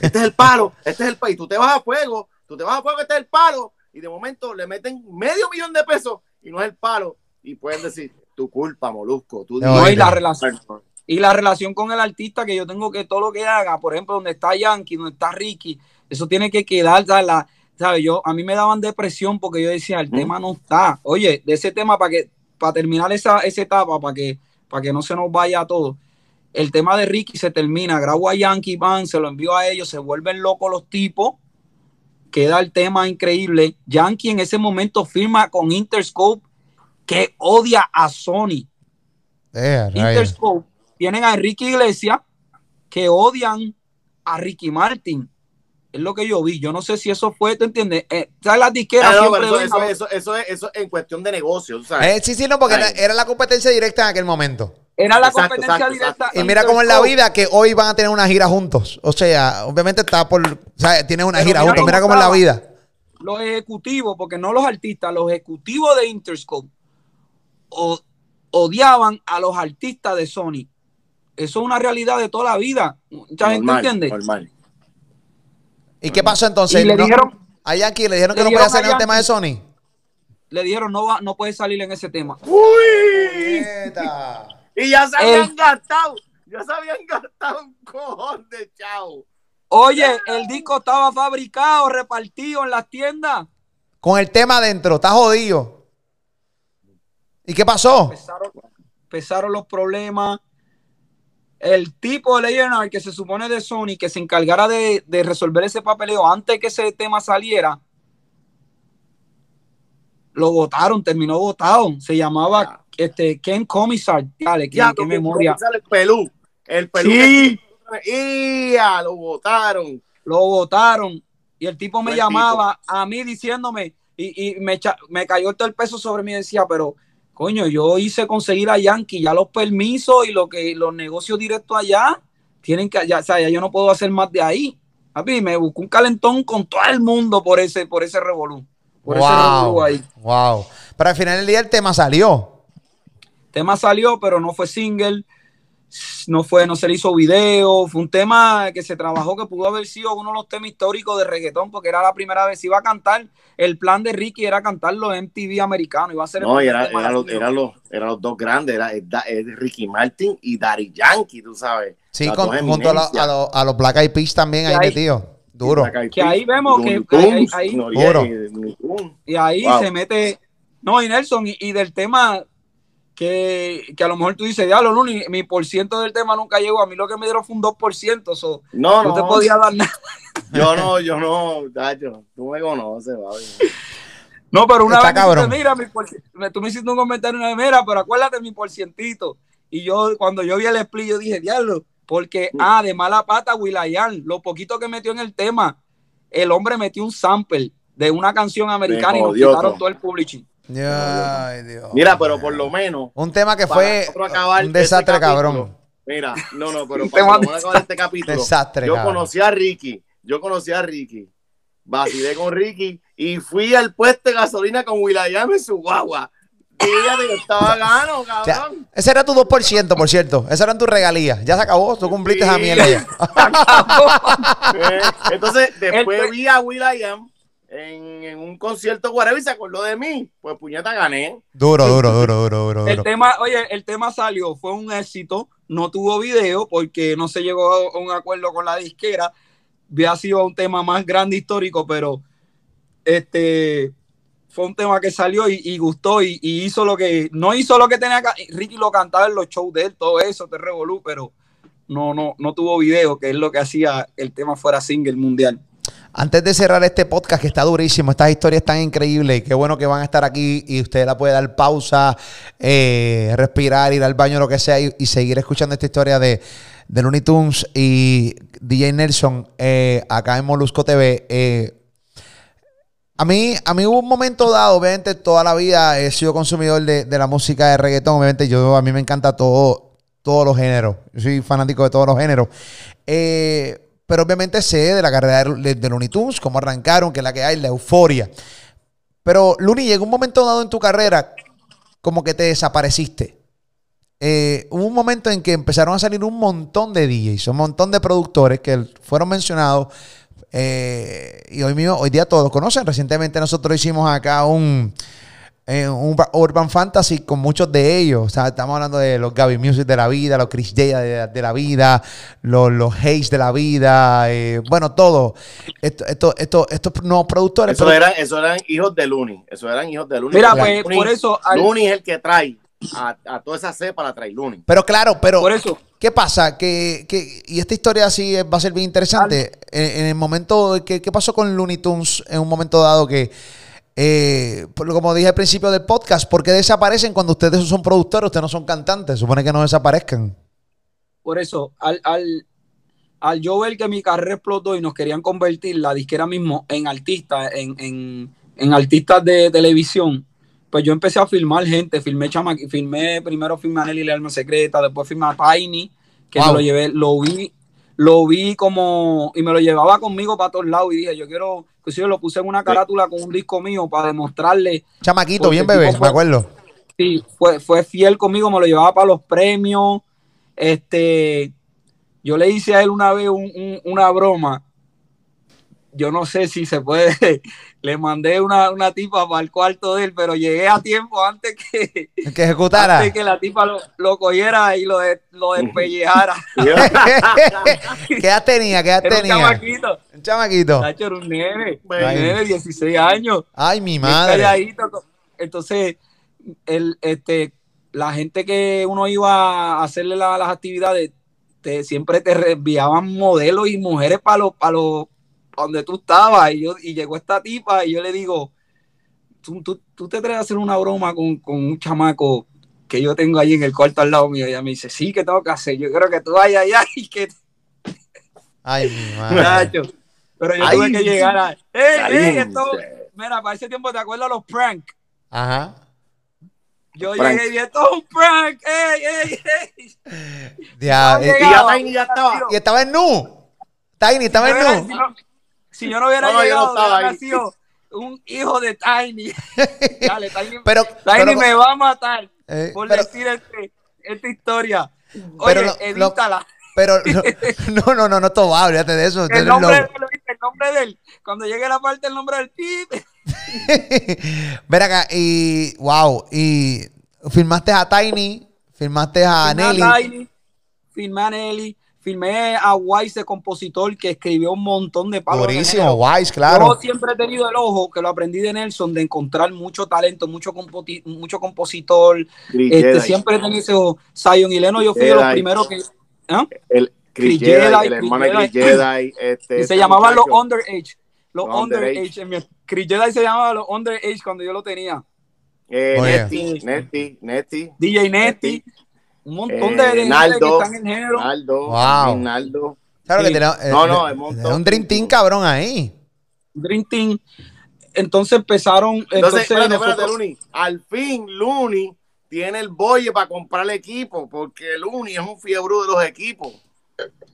[SPEAKER 2] Este es el palo, este es el y tú te vas a fuego, tú te vas a fuego, este es el palo, y de momento le meten medio millón de pesos y no es el palo, y pueden decir, tu culpa, molusco, tú
[SPEAKER 1] No,
[SPEAKER 3] No, y la relación. Y la relación con el artista que yo tengo que todo lo que haga, por ejemplo, donde está Yankee, donde está Ricky, eso tiene que quedar, ¿sabes? La, ¿sabes? Yo, a mí me daban depresión porque yo decía, el
[SPEAKER 2] Mm.
[SPEAKER 3] tema no está. Oye, de ese tema, para que para terminar esa, esa etapa, para que, para que no se nos vaya todo, el tema de Ricky se termina, grabo a Yankee Van, se lo envío a ellos, se vuelven locos los tipos, queda el tema increíble. Yankee en ese momento firma con Interscope, que odia a Sony.
[SPEAKER 1] rayos.
[SPEAKER 3] Interscope tienen a Enrique Iglesias que odian a Ricky Martin. Es lo que yo vi. Yo no sé si eso fue, ¿te entiendes? Eh, ¿sabes? Las disqueras
[SPEAKER 2] Ah, no, eso, eso, eso, eso es, eso es en cuestión de negocio, tú sabes.
[SPEAKER 1] Eh, sí, sí, no, porque era la competencia directa en aquel momento.
[SPEAKER 3] Era la
[SPEAKER 2] Exacto,
[SPEAKER 3] competencia
[SPEAKER 2] exacto,
[SPEAKER 3] directa.
[SPEAKER 2] exacto.
[SPEAKER 1] Y mira cómo en la vida que hoy van a tener una gira juntos. O sea, obviamente está por. O sea, tienen una
[SPEAKER 3] Pero
[SPEAKER 1] gira
[SPEAKER 3] mira
[SPEAKER 1] juntos.
[SPEAKER 3] cómo
[SPEAKER 1] Mira cómo es la vida.
[SPEAKER 3] Los ejecutivos, porque no los artistas, los ejecutivos de Interscope o- odiaban a los artistas de Sony. Eso es una realidad de toda la vida. Mucha gente entiende.
[SPEAKER 2] normal.
[SPEAKER 1] ¿Y qué pasó entonces?
[SPEAKER 3] Y le
[SPEAKER 1] No-
[SPEAKER 3] dijeron-
[SPEAKER 1] a Yankee le dijeron que
[SPEAKER 3] le
[SPEAKER 1] no podía hacer
[SPEAKER 3] a
[SPEAKER 1] el tema de. Sony.
[SPEAKER 3] Le dijeron, no, va, no puede salir en ese tema.
[SPEAKER 2] ¡Uy! Y ya se habían
[SPEAKER 3] El-
[SPEAKER 2] gastado, ya se habían gastado un cojón de chao.
[SPEAKER 3] Oye, el disco estaba fabricado, repartido en las tiendas.
[SPEAKER 1] Con el tema adentro, está jodido. ¿Y qué pasó?
[SPEAKER 3] empezaron, empezaron los problemas. El tipo de Leonard que se supone de Sony que se encargara de, de resolver ese papeleo antes que ese tema saliera, lo votaron, terminó votado. Se llamaba este, Ken Comisar. Dale,
[SPEAKER 2] Ya,
[SPEAKER 3] memoria.
[SPEAKER 2] el pelú. El pelú.
[SPEAKER 3] Sí.
[SPEAKER 2] Y ya lo votaron.
[SPEAKER 3] Lo votaron. Y el tipo me
[SPEAKER 2] Buen
[SPEAKER 3] llamaba a mí diciéndome, y, y me, me cayó todo el peso sobre mí y decía, pero coño, yo hice conseguir a Yankee ya los permisos y lo que los negocios directos allá tienen que, ya, o sea, ya yo no puedo hacer más de ahí. Papi, me buscó un calentón con todo el mundo por ese, por ese revolú. Por ese revolú
[SPEAKER 1] Wow.
[SPEAKER 3] ahí.
[SPEAKER 1] Wow. Pero al final del día el tema salió.
[SPEAKER 3] Tema salió, pero no fue single, no fue, no se le hizo video, fue un tema que se trabajó que pudo haber sido uno de los temas históricos de reggaetón, porque era la primera vez, iba a cantar, el plan de Ricky era cantarlo en MTV americano, iba a ser el
[SPEAKER 2] No, y
[SPEAKER 3] primer
[SPEAKER 2] era, era los, eran los, eran los dos grandes, era, es Ricky Martin y Daddy Yankee, tú sabes.
[SPEAKER 1] Sí, con- junto a, lo- a lo- a los Black Eyed Peas también ahí
[SPEAKER 3] Y ahí-
[SPEAKER 1] metido. Duro.
[SPEAKER 3] Que ahí vemos que- ahí-
[SPEAKER 2] y
[SPEAKER 3] ahí
[SPEAKER 2] Wow.
[SPEAKER 3] se mete, no, y Nelson, y, y del tema que, que a lo mejor tú dices, diablo, Luni, mi por ciento del tema nunca llegó, a mí lo que me dieron fue un 2%, so,
[SPEAKER 2] No,
[SPEAKER 3] no,
[SPEAKER 2] no,
[SPEAKER 3] te podía dar nada.
[SPEAKER 2] yo no, yo no, Tacho, tú me conoces, baby.
[SPEAKER 3] No, pero una
[SPEAKER 1] Está
[SPEAKER 3] vez me mira, mi tú me hiciste un comentario una vez, mira, pero acuérdate mi porcientito. Y yo, cuando yo vi el split, yo dije, diablo, porque, ah, de mala pata, Will.i.am, lo poquito que metió en el tema, el hombre metió un sample de una canción americana y nos quitaron
[SPEAKER 2] todo.
[SPEAKER 3] todo el publishing.
[SPEAKER 1] Ay, Dios.
[SPEAKER 2] Mira, pero por lo menos.
[SPEAKER 1] Un tema que fue un desastre,
[SPEAKER 2] este
[SPEAKER 1] cabrón.
[SPEAKER 2] Mira, no, no, pero para acabar este capítulo.
[SPEAKER 1] Desastre,
[SPEAKER 2] yo
[SPEAKER 1] cabrón.
[SPEAKER 2] conocí a Ricky. Yo conocí a Ricky. Vacilé con Ricky y fui al puesto de gasolina con Will.i.am en su guagua. Fíjate que estaba gano,
[SPEAKER 1] O sea,
[SPEAKER 2] cabrón.
[SPEAKER 1] ese era tu 2%, por cierto. Esa eran tus regalías. Ya se acabó. Tú cumpliste
[SPEAKER 2] Sí.
[SPEAKER 1] esa mierda ya.
[SPEAKER 2] Entonces, después
[SPEAKER 3] Este-
[SPEAKER 2] vi a Will.i.am en, en un concierto whatever y se acordó de mí. Pues puñeta gané.
[SPEAKER 1] Duro, duro, duro, duro, duro.
[SPEAKER 3] El
[SPEAKER 1] duro.
[SPEAKER 3] tema, oye, el tema salió, fue un éxito, no tuvo video porque no se llegó a un acuerdo con la disquera. Había sido un tema más grande histórico, pero este fue un tema que salió y, y gustó y, y hizo lo que no hizo lo que tenía que Ricky lo cantaba en los shows de él, todo eso, te revolú, pero no, no, no tuvo video, que es lo que hacía el tema fuera single mundial.
[SPEAKER 1] Antes de cerrar este podcast que está durísimo, estas historias están increíbles y qué bueno que van a estar aquí y usted la puede dar pausa, eh, respirar, ir al baño, lo que sea y, seguir escuchando esta historia de, de Looney Tunes y DJ Nelson eh, acá en Molusco TV. eh, a mí, a mí hubo un momento dado, obviamente toda la vida he sido consumidor de, la música de reggaetón, obviamente yo a mí me encanta todo, todos los géneros, yo soy fanático de todos los géneros. Pero obviamente sé de la carrera de, de, Looney Tunes, cómo arrancaron, que es la que hay, la euforia. Pero Looney, llegó un momento dado en tu carrera como que te desapareciste. Eh, hubo un momento en que empezaron a salir un montón de DJs, un montón de productores que fueron mencionados eh, y hoy, mismo, hoy día todos conocen. Recientemente nosotros hicimos acá un, eh, un ba- Urban Fantasy con muchos de ellos. O sea, estamos hablando de los Gaby Music de la vida, los Chris J de, de la vida, los, los Hayes de la vida, eh, bueno, todo. Esto, esto, esto- estos nuevos productores.
[SPEAKER 2] Eso
[SPEAKER 1] pero-
[SPEAKER 2] eran, eso eran hijos de Looney. Eso eran hijos de Looney.
[SPEAKER 3] Mira, pues
[SPEAKER 2] Looney-
[SPEAKER 3] por eso, al-
[SPEAKER 2] Looney es el que trae a, a toda esa cepa, la trae Looney.
[SPEAKER 1] Pero claro, pero
[SPEAKER 3] por eso,
[SPEAKER 1] ¿qué pasa? Que, que- y esta historia así es- va a ser bien interesante. En, en el momento, que, ¿qué pasó con Looney Tunes en un momento dado que, eh, como dije al principio del podcast, ¿por qué desaparecen cuando ustedes son productores, ustedes no son cantantes? Supone que no desaparezcan.
[SPEAKER 3] por eso, al, al, al yo ver que mi carrera explotó y nos querían convertir la disquera mismo en artistas, en, en, en artistas de televisión, pues yo empecé a filmar gente, filmé chama, filmé, primero filmé a Nelly la alma secreta, después filmé a Tiny, que
[SPEAKER 1] Wow.
[SPEAKER 3] lo llevé, lo vi, lo vi como, y me lo llevaba conmigo para todos lados y dije, yo quiero, pues yo lo puse en una carátula con un disco mío para demostrarle
[SPEAKER 1] Chamaquito, bien bebé, me acuerdo.
[SPEAKER 3] Sí, fue, fue fiel conmigo, me lo llevaba para los premios. Este, yo le hice a él una vez un- un- una broma. Yo no sé si se puede. Le mandé una, una tipa para el cuarto de él, pero llegué a tiempo antes que,
[SPEAKER 1] Que ejecutara.
[SPEAKER 3] antes que la tipa lo, lo cogiera y lo, de- lo despellejara.
[SPEAKER 1] ¿Qué edad tenía? ¿Qué edad
[SPEAKER 3] Era un
[SPEAKER 1] tenía?
[SPEAKER 3] chamaquito.
[SPEAKER 1] Un chamaquito.
[SPEAKER 3] Tacho, era un nene, un
[SPEAKER 2] Ay.
[SPEAKER 3] nene de 16 años.
[SPEAKER 1] Ay, mi madre.
[SPEAKER 3] calladito. Entonces, el, este, la gente que uno iba a hacerle la- las actividades, te, siempre te enviaban modelos y mujeres para los, para los, donde tú estabas. Y, yo, y llegó esta tipa y yo le digo, tú, tú, tú te atreves a hacer una broma con, con un chamaco que yo tengo ahí en el cuarto al lado mío. Y ella me dice, sí, que tengo que hacer. Yo creo que tú vayas allá y que
[SPEAKER 1] Ay, mi madre.
[SPEAKER 3] Pero yo
[SPEAKER 2] Ay,
[SPEAKER 3] tuve que llegar a. ¡Ey, ey!
[SPEAKER 2] caliente.
[SPEAKER 3] Esto, mira, para ese tiempo te acuerdas los prank.
[SPEAKER 1] Ajá.
[SPEAKER 3] Yo
[SPEAKER 2] Prank.
[SPEAKER 3] llegué y dije, esto es un prank. ¡Ey, ey, ey!
[SPEAKER 1] Ya,
[SPEAKER 3] No
[SPEAKER 1] eh,
[SPEAKER 2] Y ya Tiny ya estaba.
[SPEAKER 1] y estaba en nu. Tiny, estaba en nu.
[SPEAKER 3] Si no- yo no hubiera
[SPEAKER 2] No, no, no
[SPEAKER 3] llegado,
[SPEAKER 2] estaba
[SPEAKER 3] hubiera nacido un hijo de Tiny. Dale, Tiny,
[SPEAKER 1] Pero,
[SPEAKER 3] Tiny
[SPEAKER 1] pero-
[SPEAKER 3] me va a matar
[SPEAKER 1] eh,
[SPEAKER 3] por
[SPEAKER 1] pero-
[SPEAKER 3] decir este, esta historia. Oye,
[SPEAKER 1] Pero lo-
[SPEAKER 3] edítala.
[SPEAKER 1] Pero no, no, no, no, esto va, olvídate de eso.
[SPEAKER 3] el, nombre, de él, el nombre de él. Cuando llegue la parte del nombre del pip.
[SPEAKER 1] Ven acá, y wow, y filmaste a Tiny, filmaste a
[SPEAKER 3] a
[SPEAKER 1] Nelly.
[SPEAKER 3] Tiny, filmé a Nelly, filmé a Wise, el compositor, que escribió un montón de el
[SPEAKER 1] Durísimo. Wise,
[SPEAKER 3] Yo
[SPEAKER 1] claro.
[SPEAKER 3] siempre he tenido el ojo, que lo aprendí de Nelson, de encontrar mucho talento, mucho, compoti- mucho compositor. Este, siempre he tenido ese ojo. Zion y Leno, yo fui de los primeros que. ¿ah?
[SPEAKER 2] El Chris
[SPEAKER 3] Chris
[SPEAKER 2] Jedi,
[SPEAKER 3] Jedi,
[SPEAKER 2] el hermano de Chris
[SPEAKER 3] Jedi.
[SPEAKER 2] Jedi. Este,
[SPEAKER 3] Y se
[SPEAKER 2] este
[SPEAKER 3] llamaban los
[SPEAKER 2] muchacho.
[SPEAKER 3] underage. Los
[SPEAKER 2] Los
[SPEAKER 3] underage.
[SPEAKER 2] underage.
[SPEAKER 3] en mi- Chris Jedi se llamaba los underage cuando yo lo tenía.
[SPEAKER 2] Eh,
[SPEAKER 1] Oye.
[SPEAKER 2] Netty, Netty, Netty.
[SPEAKER 3] DJ Netty. Un montón
[SPEAKER 2] Eh,
[SPEAKER 3] de, de gente que están en el género.
[SPEAKER 2] Naldo.
[SPEAKER 1] Wow.
[SPEAKER 2] Naldo.
[SPEAKER 1] Claro que
[SPEAKER 3] Sí.
[SPEAKER 1] tenía, eh,
[SPEAKER 2] No, no,
[SPEAKER 1] eh, era un Dream Team cabrón ahí.
[SPEAKER 3] Dream Team. entonces empezaron.
[SPEAKER 2] Entonces,
[SPEAKER 3] entonces
[SPEAKER 2] espérate,
[SPEAKER 3] nosotros-
[SPEAKER 2] espérate, Luni. Al fin, Luni tiene el bolle para comprar el equipo, porque Luni es un fiebre de los equipos.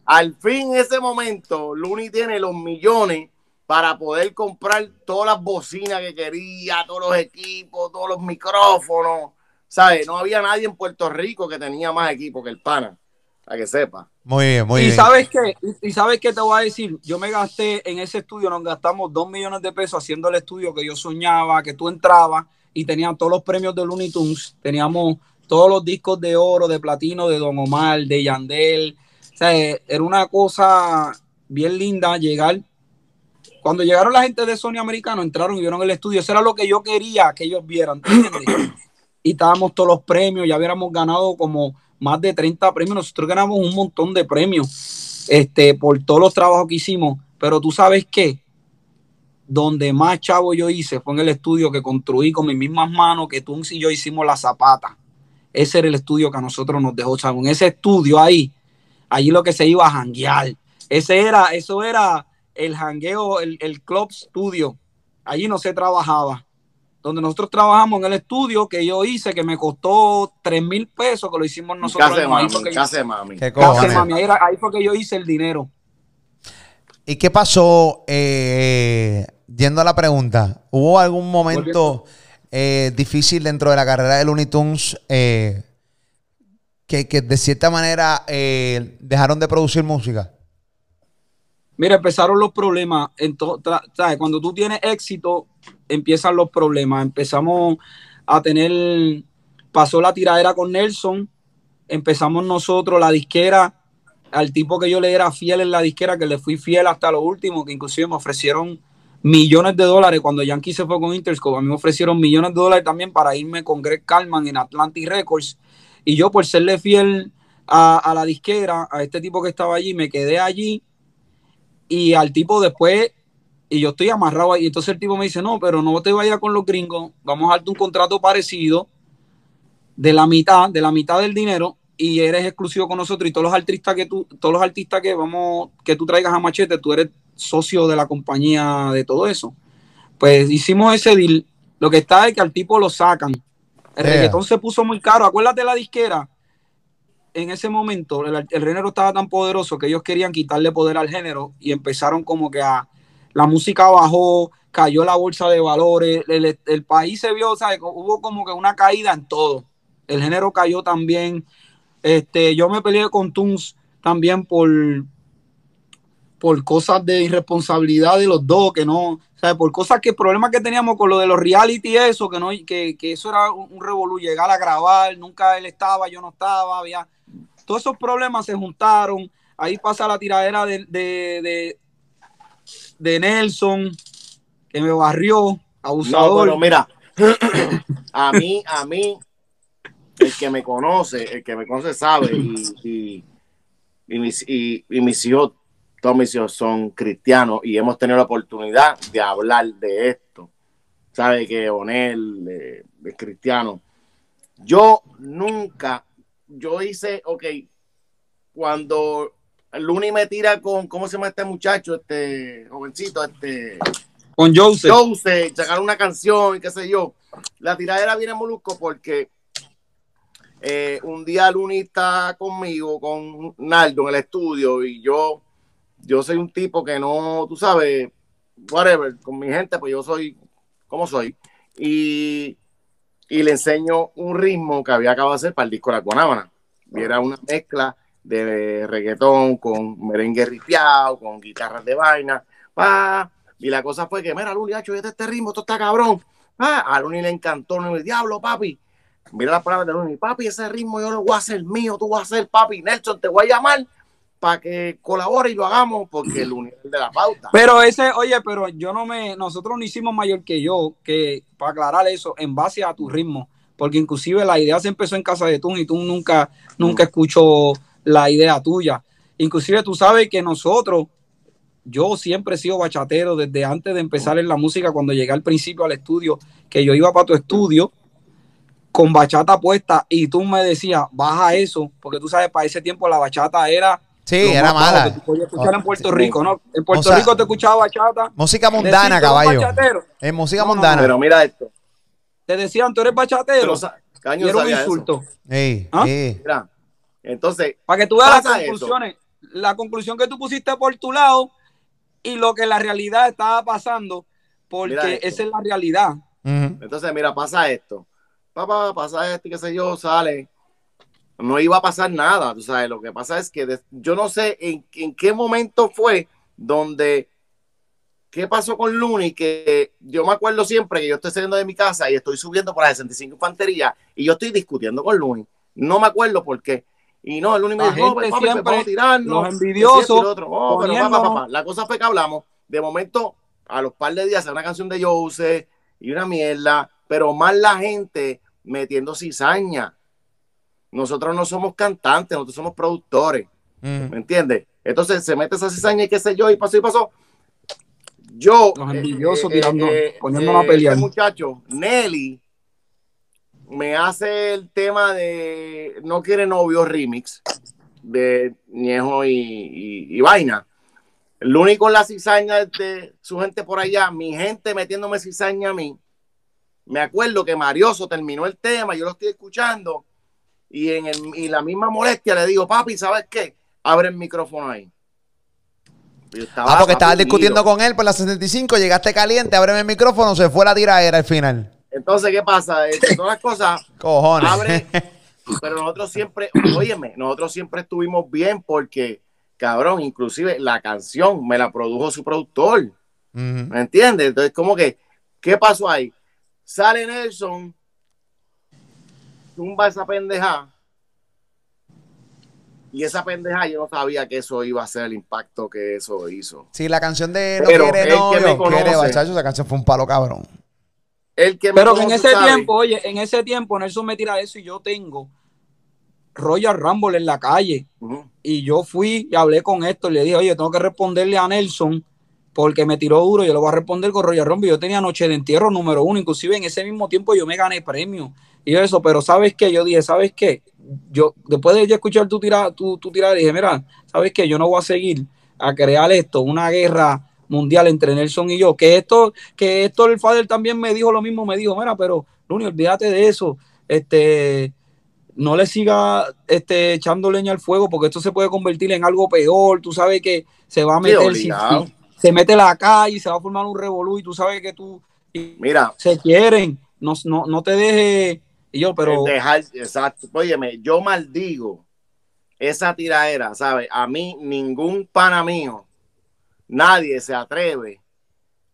[SPEAKER 2] Al fin, en ese momento, Luni tiene los millones para poder comprar todas las bocinas que quería, todos los equipos, todos los micrófonos. ¿Sabes? No había nadie en Puerto Rico que tenía más equipo que el pana. Para que sepa.
[SPEAKER 1] Muy bien, muy
[SPEAKER 3] y
[SPEAKER 1] bien.
[SPEAKER 3] sabes qué, y sabes qué te voy a decir, yo me gasté en ese estudio, nos gastamos dos millones de pesos haciendo el estudio que yo soñaba, que tú entrabas y tenían todos los premios de Looney Tunes, teníamos todos los discos de oro, de platino, de Don Omar, de Yandel, o sea, era una cosa bien linda llegar. Cuando llegaron la gente de Sony Americano, entraron y vieron el estudio, eso era lo que yo quería que ellos vieran. Y estábamos todos los premios, ya hubiéramos ganado como más de 30 premios, nosotros ganamos un montón de premios este, por todos los trabajos que hicimos, pero tú sabes qué, donde más chavo yo hice fue en el estudio que construí con mis mismas manos, que tú y yo hicimos la zapata. Ese era el estudio que a nosotros nos dejó, chavo. En ese estudio ahí, allí lo que se iba a janguear. Ese era, eso era el jangueo, el, el club studio. Allí no se trabajaba donde nosotros trabajamos en el estudio que yo hice, que me costó 3 mil pesos, que lo hicimos nosotros. Ahí
[SPEAKER 2] mami,
[SPEAKER 3] fue que yo-
[SPEAKER 2] casa de mami.
[SPEAKER 3] Mami, ahí, era- ahí fue que yo hice el dinero.
[SPEAKER 1] ¿Y qué pasó? eh, yendo a la pregunta, ¿hubo algún momento eh, difícil dentro de la carrera de Looney Tunes eh, que, que de cierta manera eh, dejaron de producir música?
[SPEAKER 3] Mira, empezaron los problemas. En to- tra- ¿sabes? Cuando tú tienes éxito, empiezan los problemas. Empezamos a tener, pasó la tiradera con Nelson, empezamos nosotros, la disquera, al tipo que yo le era fiel en la disquera, que le fui fiel hasta lo último, que inclusive me ofrecieron millones de dólares cuando Yankee se fue con Interscope. A mí me ofrecieron millones de dólares también para irme con Greg Kalman en Atlantic Records. Y yo, por serle fiel a la disquera, a este tipo que estaba allí, me quedé allí y al tipo después, y yo estoy amarrado ahí, entonces el tipo me dice, no, pero no te vayas con los gringos, vamos a darte un contrato parecido de la mitad, de la mitad del dinero, y eres exclusivo con nosotros, y todos los artistas que tú, todos los artistas que vamos, que tú traigas a Machete, tú eres socio de la compañía de todo eso. Pues hicimos ese deal. Lo que está es que al tipo lo sacan. El
[SPEAKER 1] Yeah.
[SPEAKER 3] reggaetón se puso muy caro. Acuérdate la disquera. En ese momento, el, género estaba tan poderoso que ellos querían quitarle poder al género y empezaron como que a. La música bajó, cayó la bolsa de valores, el, el país se vio, ¿sabes? Hubo como que una caída en todo. El género cayó también. Este, yo me peleé con Tunes también por, por cosas de irresponsabilidad de los dos, que no, o sea, por cosas que, problemas que teníamos con lo de los reality y eso, que no, que, que eso era un, un revolú, llegar a grabar, nunca él estaba, yo no estaba, había, todos esos problemas se juntaron, ahí pasa la tiradera de, de, de, de Nelson, que me barrió,
[SPEAKER 2] No,
[SPEAKER 3] abusador.
[SPEAKER 2] pero mira, a mí, a mí, el que me conoce, el que me conoce sabe, y, y, y mis, y, y mis hijos, todos mis hijos son cristianos y hemos tenido la oportunidad de hablar de esto. Sabe que Onel eh, es cristiano. Yo nunca, yo hice, ok, cuando Luni me tira con, ¿cómo se llama este muchacho? Este jovencito, este
[SPEAKER 3] con Joseph.
[SPEAKER 2] Joseph, sacar una canción y qué sé yo. La tiradera viene molusco porque eh, un día Luni está conmigo, con Naldo en el estudio y yo, yo soy un tipo que no, tú sabes, whatever, con mi gente, pues yo soy como soy. Y, y le enseño un ritmo que había acabado de hacer para el disco La Guanábana. Era una mezcla de reggaetón con merengue ripiado, con guitarras de vaina. Pa, y la cosa fue que, mira, Luni, hacho, este, este ritmo, esto está cabrón. Ah, a Luni le encantó, no, el diablo, papi. Mira las palabras de Luni, papi, ese ritmo yo lo voy a hacer mío, tú vas a hacer, papi. Nelson, te voy a llamar para que colabore y lo hagamos, porque el de la pauta.
[SPEAKER 3] Pero ese, oye, pero yo no me, nosotros no hicimos mayor que yo, que para aclarar eso, en base a tu ritmo, porque inclusive la idea se empezó en casa de tú y tú nunca, nunca escuchó la idea tuya. Inclusive tú sabes que nosotros, yo siempre he sido bachatero desde antes de empezar en la música, cuando llegué al principio al estudio, que yo iba para tu estudio con bachata puesta y tú me decías, baja eso, porque tú sabes, para ese tiempo la bachata era
[SPEAKER 1] Sí, era mala.
[SPEAKER 3] escuchar en Puerto Rico, ¿no? En Puerto Rico te escuchaba bachata.
[SPEAKER 1] Música mundana, caballo. En música mundana.
[SPEAKER 2] pero mira esto.
[SPEAKER 3] Te decían, tú eres bachatero. y era un insulto.
[SPEAKER 1] Sí, ¿Ah?
[SPEAKER 2] Mira, entonces.
[SPEAKER 3] Para que tú veas las conclusiones. La conclusión que tú pusiste por tu lado y lo que la realidad estaba pasando, porque esa es la realidad.
[SPEAKER 2] Entonces, mira, pasa esto. Papá, pasa esto y qué sé yo, sale no iba a pasar nada, tú sabes, lo que pasa es que yo no sé en, qué momento fue donde, qué pasó con Luni, que yo me acuerdo siempre que yo estoy saliendo de mi casa y estoy subiendo por la 65 Infantería y yo estoy discutiendo con Luni, no me acuerdo por qué. Y no, Luni me dijo, no, papi, vamos a tirarnos.
[SPEAKER 3] Los envidiosos.
[SPEAKER 2] Oh, pero papá, papá. La cosa fue que hablamos. De momento, a los par de días, una canción de Jose y una mierda, pero más la gente metiendo cizaña nosotros no somos cantantes, nosotros somos productores. ¿Me entiendes? Entonces se mete esa cizaña y qué sé yo, y pasó y pasó. Yo,
[SPEAKER 3] Los envidiosos eh, tirando, eh, poniendo eh, Este
[SPEAKER 2] muchacho, Nelly, me hace el tema de No quiere novio remix de Niejo y, Vaina. Lo único en la cizaña de su gente por allá, mi gente metiéndome cizaña a mí. Me acuerdo que Marioso terminó el tema, yo lo estoy escuchando y en el, la misma molestia le digo, papi, ¿sabes qué? Abre el micrófono ahí.
[SPEAKER 1] ah, porque estabas discutiendo con él por la 65, llegaste caliente, abre el micrófono, se fue la tiradera al final.
[SPEAKER 2] Entonces, ¿qué pasa? Entre todas las cosas,
[SPEAKER 1] Cojones.
[SPEAKER 2] abre, pero nosotros siempre, óyeme, nosotros siempre estuvimos bien porque, cabrón, inclusive la canción me la produjo su productor. ¿Me entiendes? Entonces, como que, ¿qué pasó ahí? Sale Nelson, tumba esa pendeja. Y esa pendeja yo no sabía que eso iba a ser el impacto que eso hizo.
[SPEAKER 1] Sí, la canción de No Pero quiere novio, quiere bachacho, esa canción fue un palo cabrón.
[SPEAKER 3] El que Pero en ese tiempo, oye, en ese tiempo Nelson me tira eso y yo tengo Royal Rumble en la calle. Y yo fui y hablé con esto y le dije, oye, tengo que responderle a Nelson porque me tiró duro, yo lo voy a responder con Royal Rumble. Yo tenía noche de entierro número uno, inclusive en ese mismo tiempo yo me gané premio y eso, pero ¿sabes qué? Yo dije, ¿sabes qué? Yo, después de escuchar tu tirada, tu, tu tirada, dije, mira, ¿sabes qué? Yo no voy a seguir a crear esto, una guerra mundial entre Nelson y yo. Que esto, que esto el Fader también me dijo lo mismo, me dijo, mira, pero Luni, olvídate de eso. Este, no le siga este, echando leña al fuego, porque esto se puede convertir en algo peor. Tú sabes que se va a meter, se mete la calle y se va a formar un revolú, y tú sabes que tú.
[SPEAKER 2] Mira.
[SPEAKER 3] Se quieren. No, no, no te dejes y yo, pero.
[SPEAKER 2] Dejar, exacto. Óyeme, yo maldigo esa tiradera, ¿sabes? A mí, ningún pana mío, nadie se atreve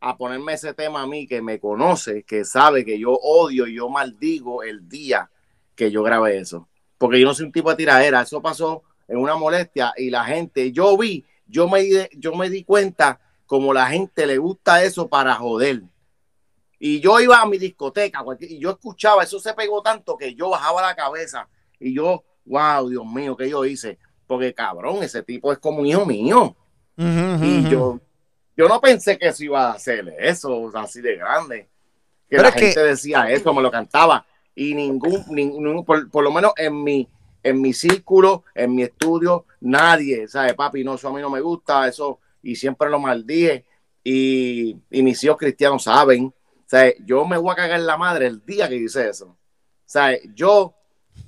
[SPEAKER 2] a ponerme ese tema a mí que me conoce, que sabe que yo odio y yo maldigo el día que yo grabé eso. Porque yo no soy un tipo de tiradera. Eso pasó en una molestia y la gente, yo vi, yo me, yo me di cuenta como la gente le gusta eso para joder. Y yo iba a mi discoteca y yo escuchaba, eso se pegó tanto que yo bajaba la cabeza y yo, wow, Dios mío, ¿qué yo hice? Porque cabrón, ese tipo es como un hijo mío. y yo, yo no pensé que eso iba a hacer eso, así de grande. Que la gente decía eso, me lo cantaba. Y ningún, ningún por, lo menos en mi, en mi círculo, en mi estudio, nadie, ¿sabe? Papi, no, eso a mí no me gusta, eso, y siempre lo maldije. Y, y mis hijos cristianos saben o sea, yo me voy a cagar en la madre el día que hice eso. O sea, yo,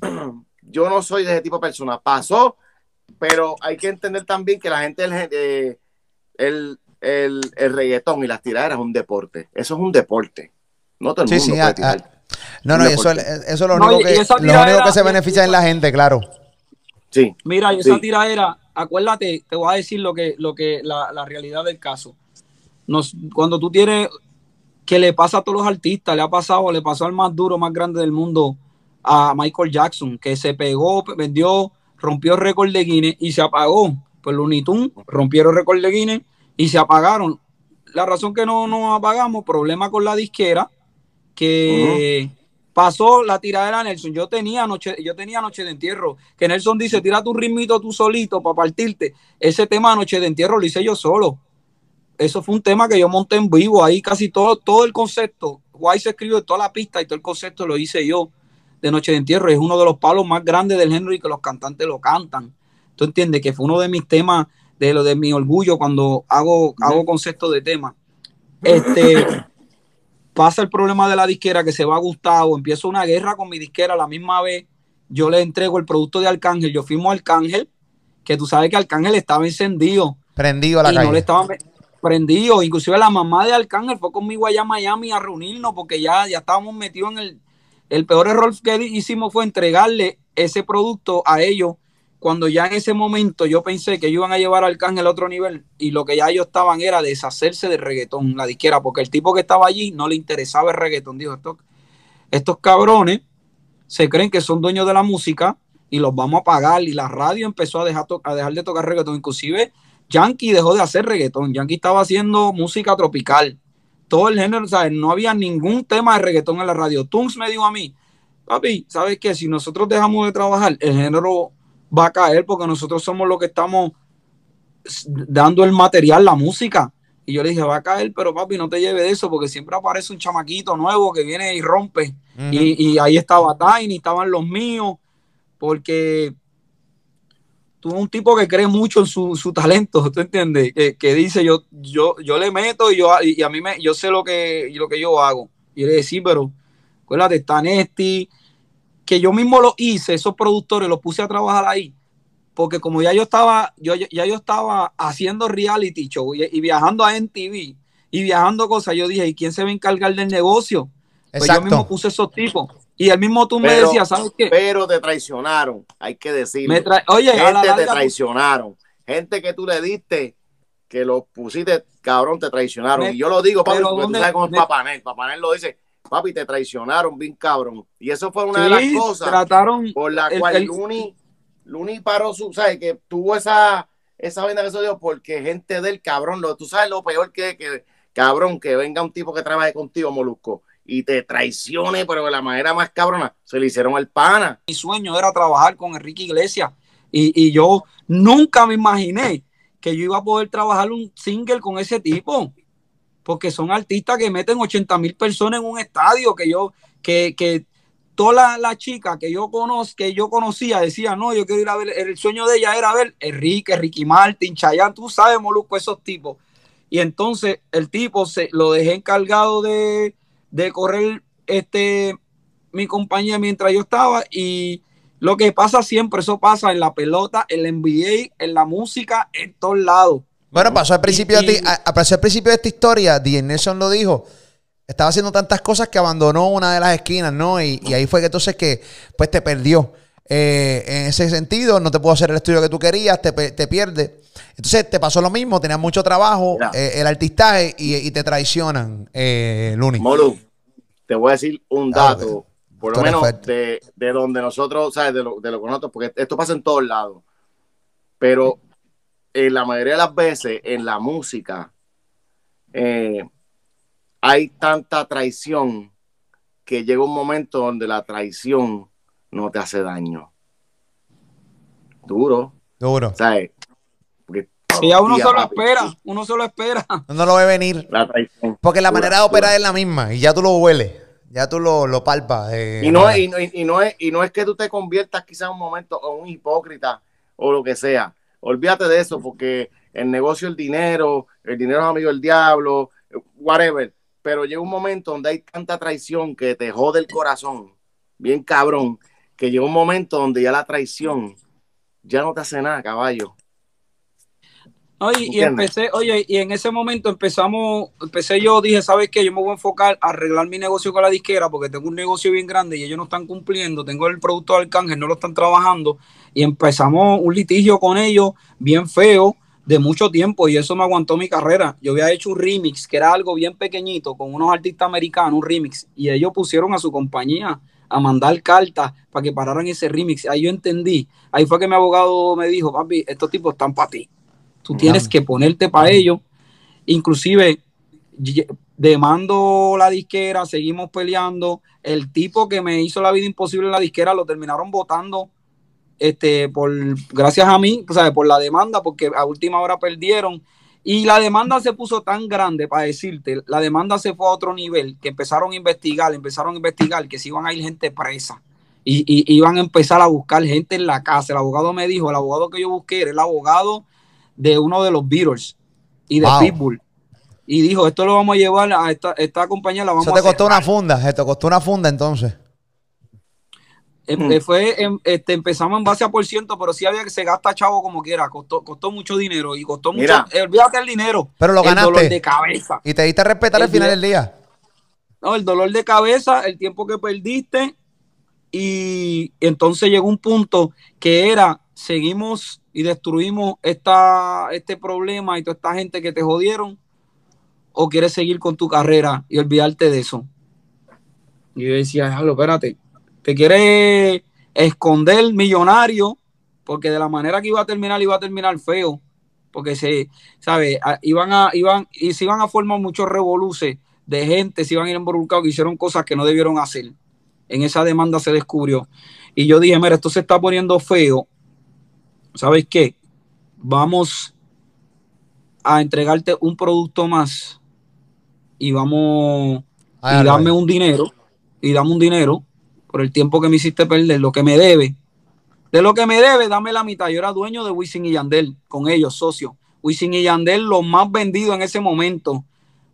[SPEAKER 2] yo no soy de ese tipo de persona. Pasó, pero hay que entender también que la gente, el, el, el, reggaetón y las tiraderas es un deporte. Eso es un deporte. No todo el mundo puede tirar.
[SPEAKER 1] no, no, eso, eso, es lo único, que, lo único que se beneficia en la gente, claro.
[SPEAKER 3] Sí. Mira, y esa tiradera, acuérdate, te voy a decir lo que, lo que la, la realidad del caso. Cuando tú tienes que le pasa a todos los artistas, le ha pasado, le pasó al más duro, más grande del mundo, a Michael Jackson, que se pegó, vendió, rompió el récord de Guinness y se apagó. Pues Looney Tunes rompieron récord de Guinness y se apagaron. La razón que no nos apagamos, problema con la disquera, que pasó la tiradera de Nelson. Yo tenía noche, yo tenía noche de entierro, que Nelson dice, tira tu ritmito tú solito para partirte. Ese tema noche de entierro lo hice yo solo eso fue un tema que yo monté en vivo, ahí casi todo, todo el concepto, Guay se escribió toda la pista y todo el concepto lo hice yo de Noche de Entierro, es uno de los palos más grandes del género y que los cantantes lo cantan. tú entiendes que fue uno de mis temas, de lo de mi orgullo cuando hago, hago concepto de tema. Este, pasa el problema de la disquera que se va a Gustavo, empiezo una guerra con mi disquera a la misma vez, yo le entrego el producto de Arcángel, yo firmo Arcángel, que tú sabes que Arcángel estaba encendido.
[SPEAKER 1] Prendido a la
[SPEAKER 3] y no le estaba prendido, inclusive la mamá de Arcángel fue conmigo allá a Miami a reunirnos porque ya, ya estábamos metidos en el, el peor error que hicimos fue entregarle ese producto a ellos cuando ya en ese momento yo pensé que iban a llevar al Arcángel a otro nivel y lo que ya ellos estaban era deshacerse del reggaetón, la disquera, porque el tipo que estaba allí no le interesaba el reggaetón. Dijo, estos, estos cabrones se creen que son dueños de la música y los vamos a pagar. Y la radio empezó a dejar, a dejar de tocar reggaetón. Inclusive Yankee dejó de hacer reggaetón. Yankee estaba haciendo música tropical. Todo el género, ¿sabes? No había ningún tema de reggaetón en la radio. Tunks me dijo a mí, papi, ¿sabes qué? Si nosotros dejamos de trabajar, el género va a caer porque nosotros somos los que estamos dando el material, la música. Y yo le dije, va a caer, pero papi, no te lleve de eso, porque siempre aparece un chamaquito nuevo que viene y rompe. y, ahí estaba Tiny, estaban los míos, porque tú un tipo que cree mucho en su, talento, ¿tú entiendes? Que, dice, yo, yo, yo le meto y, yo, y a mí me, yo sé lo que, lo que yo hago. Y le dije, sí, pero acuérdate, está Nesti, que yo mismo lo hice, esos productores los puse a trabajar ahí, porque como ya yo estaba, yo, ya yo estaba haciendo reality show y, viajando a NTV y viajando cosas, yo dije, ¿y quién se va a encargar del negocio? Pues yo mismo puse esos tipos. Y el mismo tú me decías, ¿sabes qué?
[SPEAKER 2] Pero te traicionaron, hay que decirlo. Oye, gente te traicionaron. Gente que tú le diste, que los pusiste, cabrón, te traicionaron. y yo lo digo, papi, porque tú sabes cómo es Papanel. Papanel lo dice, papi, te traicionaron bien cabrón. Y eso fue una de las cosas
[SPEAKER 3] trataron
[SPEAKER 2] por la cual Luni, Luni paró su, ¿sabes? Que tuvo esa, esa venda que se dio porque gente del cabrón, lo, tú sabes lo peor que, que, cabrón, que venga un tipo que trabaje contigo, Molusco, y te traicione, pero de la manera más cabrona, se le hicieron el pana.
[SPEAKER 3] Mi sueño era trabajar con Enrique Iglesias y, y yo nunca me imaginé que yo iba a poder trabajar un single con ese tipo porque son artistas que meten 80 mil personas en un estadio, que yo, que, que todas las chicas que yo conozco, que yo conocía, decían, no, yo quiero ir a ver, el sueño de ella era ver Enrique, Ricky Martin, Chayanne, tú sabes, Molusco, esos tipos. Y entonces el tipo se lo dejé encargado de, de correr este mi compañía mientras yo estaba y lo que pasa siempre, eso pasa en la pelota, en la NBA, en la música, en todos lados.
[SPEAKER 1] Bueno, pasó al principio, de, al principio de esta historia, D. Nelson lo dijo, estaba haciendo tantas cosas que abandonó una de las esquinas, ¿no? Y, ahí fue que entonces que, pues te perdió. Eh, en ese sentido, no te puedo hacer el estudio que tú querías, te, te pierdes. Entonces te pasó lo mismo, tenías mucho trabajo, eh, el artistaje y, te traicionan, eh, Luni.
[SPEAKER 2] Molu, te voy a decir un dato, por lo menos de, donde nosotros, ¿sabes? De lo, de lo que nosotros, porque esto pasa en todos lados. Pero en la mayoría de las veces en la música eh, hay tanta traición que llega un momento donde la traición no te hace daño. Duro.
[SPEAKER 1] Duro.
[SPEAKER 3] ¿Sabes? Porque uno solo espera, uno solo espera.
[SPEAKER 1] No lo ve venir. La traición. Porque la manera de operar es la misma y ya tú lo hueles. Ya tú lo, lo palpas.
[SPEAKER 2] Eh, y, no, y, no, y, no es, y no es que tú te conviertas quizás en un momento en un hipócrita o lo que sea Olvídate de eso, porque el negocio, el dinero, el dinero es amigo del diablo, whatever. Pero llega un momento donde hay tanta traición que te jode el corazón, bien cabrón, que llega un momento donde ya la traición ya no te hace nada, caballo.
[SPEAKER 3] Oye, y empecé, oye, y en ese momento empezamos, empecé yo, dije, ¿sabes qué? Yo me voy a enfocar a arreglar mi negocio con la disquera porque tengo un negocio bien grande y ellos no están cumpliendo, tengo el producto de Arcángel, no lo están trabajando y empezamos un litigio con ellos bien feo de mucho tiempo y eso me aguantó mi carrera. Yo había hecho un remix que era algo bien pequeñito con unos artistas americanos, un remix, y ellos pusieron a su compañía a mandar cartas para que pararan ese remix. Ahí yo entendí. Ahí fue que mi abogado me dijo, papi, estos tipos están para ti Tú tienes que ponerte para ello. Inclusive, demando la disquera, seguimos peleando. El tipo que me hizo la vida imposible en la disquera lo terminaron votando este, por, gracias a mí, ¿sabes? por la demanda, porque a última hora perdieron. Y la demanda se puso tan grande, para decirte, la demanda se fue a otro nivel, que empezaron a investigar, empezaron a investigar que se iban a ir gente presa, y, iban a empezar a buscar gente en la casa. El abogado me dijo, el abogado que yo busqué era el abogado de uno de los Beatles y de Pitbull. Y dijo, esto lo vamos a llevar a esta, esta compañía, la vamos
[SPEAKER 1] Eso te costó una funda, esto costó una funda entonces.
[SPEAKER 3] Em, hmm. eh, fue, em, este, empezamos en base a por ciento, pero sí había que se gasta chavo como quiera. Costó, costó mucho dinero y costó mucho. Eh, olvídate el dinero.
[SPEAKER 1] Pero lo ganaste.
[SPEAKER 3] El dolor de cabeza.
[SPEAKER 1] Y te diste a respetar al final del día.
[SPEAKER 3] No, el dolor de cabeza, el tiempo que perdiste y entonces llegó un punto que era, seguimos y destruimos esta, este problema y toda esta gente que te jodieron, o quieres seguir con tu carrera y olvidarte de eso. Y yo decía, déjalo, espérate, te quieres esconder millonario, porque de la manera que iba a terminar, iba a terminar feo, porque se, ¿sabes? Iban a, iban, y se iban a formar muchos revoluces de gente, se iban a ir que hicieron cosas que no debieron hacer en esa demanda se descubrió. Y yo dije, mira, esto se está poniendo feo. ¿Sabes qué? Vamos a entregarte un producto más y vamos a darme un dinero y dame un dinero por el tiempo que me hiciste perder, lo que me debe. De lo que me debe, dame la mitad. Yo era dueño de Wisin y Yandel, con ellos, socio. Wisin y Yandel, los más vendidos en ese momento.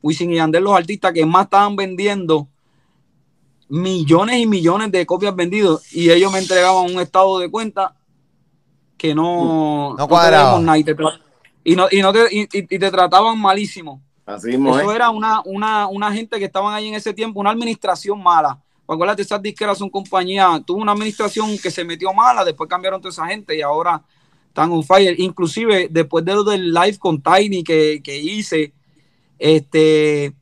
[SPEAKER 3] Wisin y Yandel, los artistas que más estaban vendiendo millones y millones de copias vendidas y ellos me entregaban un estado de cuenta que no,
[SPEAKER 1] no, cuadraba.
[SPEAKER 3] nada y te, y no, y, no te, y, te trataban malísimo.
[SPEAKER 2] Así mismo,
[SPEAKER 3] Eso era una, una, una gente que estaban ahí en ese tiempo, una administración mala. Acuérdate, esas disqueras son compañías, tuvo una administración que se metió mala, después cambiaron toda esa gente y ahora están on fire. Inclusive después de lo del live con Tiny que, que hice, este,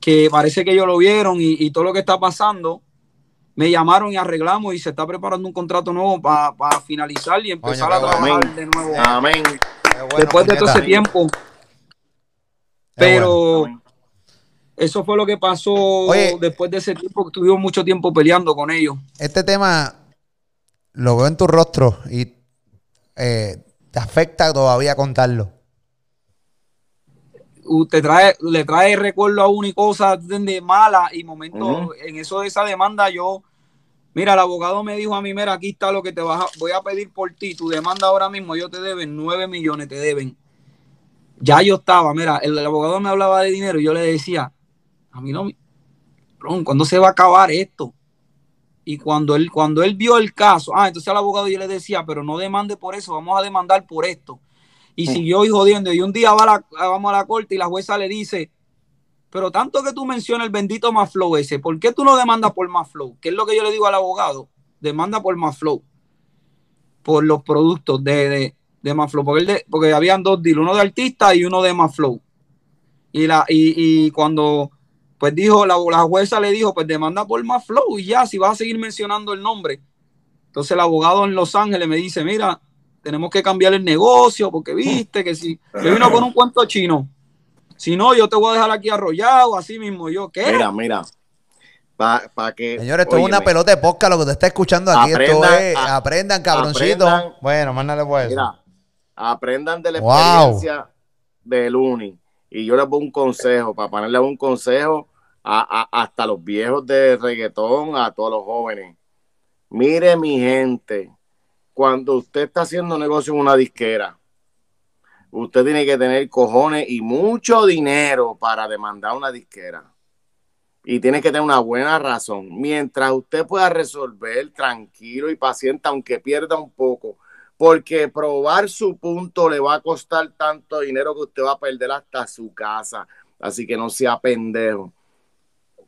[SPEAKER 3] que parece que ellos lo vieron y, todo lo que está pasando, me llamaron y arreglamos y se está preparando un contrato nuevo para finalizar y empezar a trabajar de nuevo.
[SPEAKER 2] Amén.
[SPEAKER 3] Después de todo ese tiempo. Pero eso fue lo que pasó después de ese tiempo, que tuvimos mucho tiempo peleando con ellos.
[SPEAKER 1] Este tema lo veo en tu rostro y eh, te afecta todavía contarlo
[SPEAKER 3] usted trae, le trae recuerdo a una y cosas de mala y momentos en eso de esa demanda yo, mira, el abogado me dijo a mí, mira, aquí está lo que te vas a, voy a pedir por ti, tu demanda ahora mismo, yo te deben 9 millones, te deben. Ya yo estaba, mira, el, abogado me hablaba de dinero y yo le decía, a mí no, ¿cuándo se va a acabar esto? Y cuando él, cuando él vio el caso, ah, entonces al abogado yo le decía, pero no demande por eso, vamos a demandar por esto y siguió y jodiendo. Y un día va la, vamos a la corte y la jueza le dice, pero tanto que tú mencionas el bendito Maflow ese, ¿por qué tú no demandas por Maflow? ¿Qué es lo que yo le digo al abogado? Demanda por Maflow, por los productos de, de, de Maflow, porque, porque habían dos deals, uno de artista y uno de Maflow. Y, la, y, cuando pues dijo, la, la, jueza le dijo, pues demanda por Maflow y ya, si vas a seguir mencionando el nombre. Entonces el abogado en Los Ángeles me dice, mira, tenemos que cambiar el negocio porque viste que si yo vino con un cuento chino, si no, yo te voy a dejar aquí arrollado, así mismo yo, ¿qué?
[SPEAKER 2] Mira, mira. Para que.
[SPEAKER 1] Señores, esto es una pelota de posca lo que te está escuchando aquí. esto es. aprendan, cabroncito. bueno, mándale pues. Mira,
[SPEAKER 2] aprendan de la experiencia de Luni. Y yo les doy un consejo, para ponerles un consejo a, hasta los viejos de reggaetón, a todos los jóvenes. Mire, mi gente, cuando usted está haciendo negocio en una disquera, usted tiene que tener cojones y mucho dinero para demandar una disquera. Y tiene que tener una buena razón. Mientras usted pueda resolver tranquilo y paciente, aunque pierda un poco, porque probar su punto le va a costar tanto dinero que usted va a perder hasta su casa. Así que no sea pendejo.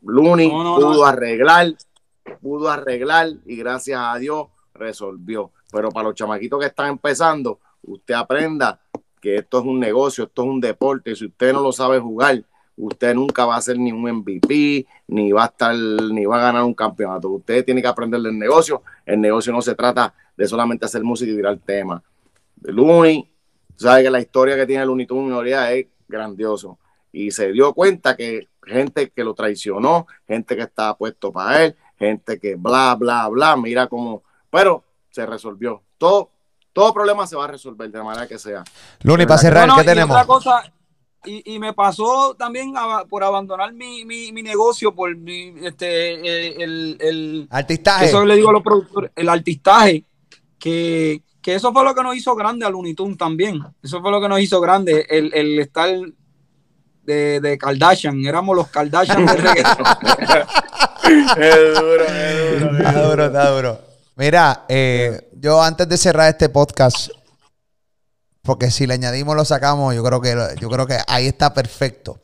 [SPEAKER 2] Luni pudo arreglar, pudo arreglar y gracias a Dios resolvió. Pero para los chamaquitos que están empezando, usted aprenda que esto es un negocio, esto es un deporte. Si usted no lo sabe jugar, usted nunca va a ser ni un MVP, ni va a estar, ni va a ganar un campeonato. Usted tiene que aprender del negocio. El negocio no se trata de solamente hacer música y tirar temas. Looney, sabe que la historia que tiene Looney Tunes minoría es grandioso. Y se dio cuenta que gente que lo traicionó, gente que estaba puesto para él, gente que bla, bla, bla, mira cómo. Pero se resolvió. Todo, todo problema se va a resolver de la manera que sea.
[SPEAKER 1] Luni, para cerrar, ¿qué tenemos?
[SPEAKER 3] Otra cosa, y, me pasó también por abandonar mi, negocio, por este, eh, el, el,
[SPEAKER 1] artistaje.
[SPEAKER 3] Eso le digo a los productores, el artistaje, que, eso fue lo que nos hizo grande a Looney Tunes también. Eso fue lo que nos hizo grande, el, el estar de, de Kardashian, éramos los Kardashian del reggaetón.
[SPEAKER 2] es duro, es duro. Está
[SPEAKER 1] duro, está duro. Mira, eh, yo antes de cerrar este podcast, porque si le añadimos lo sacamos, yo creo que yo creo que ahí está perfecto.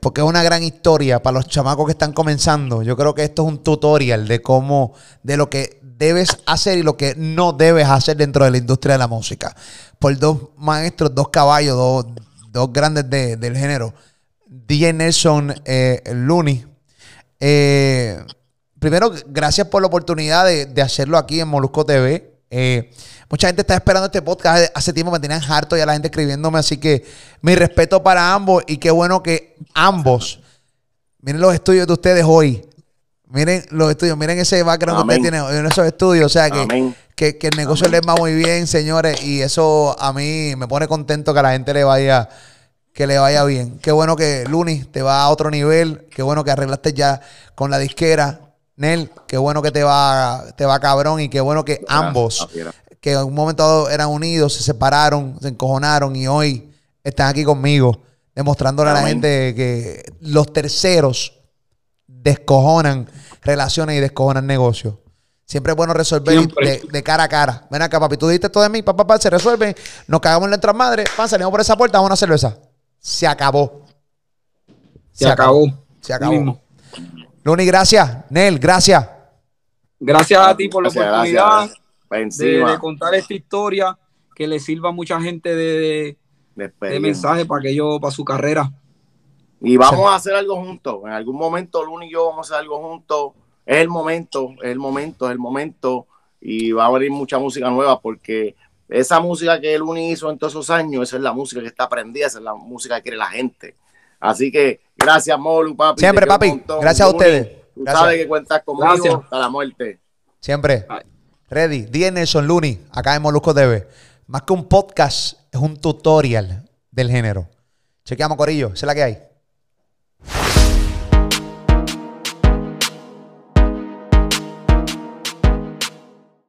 [SPEAKER 1] porque es una gran historia para los chamacos que están comenzando. Yo creo que esto es un tutorial de cómo, de lo que debes hacer y lo que no debes hacer dentro de la industria de la música. Por dos maestros, dos caballos, dos, dos grandes del género. DJ Nelson eh, Looney. Eh, primero, gracias por la oportunidad de, hacerlo aquí en Molusco TV. Eh, Mucha gente está esperando este podcast. Hace tiempo me tenían harto ya la gente escribiéndome. Así que mi respeto para ambos y qué bueno que ambos. Miren los estudios de ustedes hoy. Miren los estudios, miren ese background que ustedes tienen en esos estudios. O sea que, que, el negocio les va muy bien, señores. Y eso a mí me pone contento que a la gente le vaya, que le vaya bien. Qué bueno que Luni te va a otro nivel. Qué bueno que arreglaste ya con la disquera. Nel, qué bueno que te va, te va cabrón y qué bueno que ambos que en un momento dado eran unidos, se separaron, se encojonaron y hoy están aquí conmigo, demostrándole a la gente que los terceros descojonan relaciones y descojonan negocios. Siempre es bueno resolver de, cara a cara. Ven acá, papi, tú dijiste todo de mí, papá, papá, se resuelve. Nos cagamos en la entrada madre, pan, salimos por esa puerta, vamos a una cerveza. Se acabó.
[SPEAKER 3] Se, acabó.
[SPEAKER 1] Se acabó. Luni, gracias. Nel, gracias.
[SPEAKER 3] Gracias a ti por la oportunidad de, contar esta historia que le sirva a mucha gente de, de, mensaje para que yo, para su carrera.
[SPEAKER 2] Y vamos a hacer algo juntos. En algún momento, Luna y yo vamos a hacer algo juntos. Es el momento, es el momento, es el momento. Y va a venir mucha música nueva porque esa música que Luni hizo en todos esos años, esa es la música que está aprendida, esa es la música que quiere la gente. Así que gracias, Molu, papi.
[SPEAKER 1] Siempre, papi. Gracias a ustedes.
[SPEAKER 2] Tú sabes que cuentas conmigo hasta la muerte.
[SPEAKER 1] Siempre. Ready, DJ Nelson Looney, acá en Molusco TV. Más que un podcast, es un tutorial del género. Chequeamos, Corillo, esa es la que hay.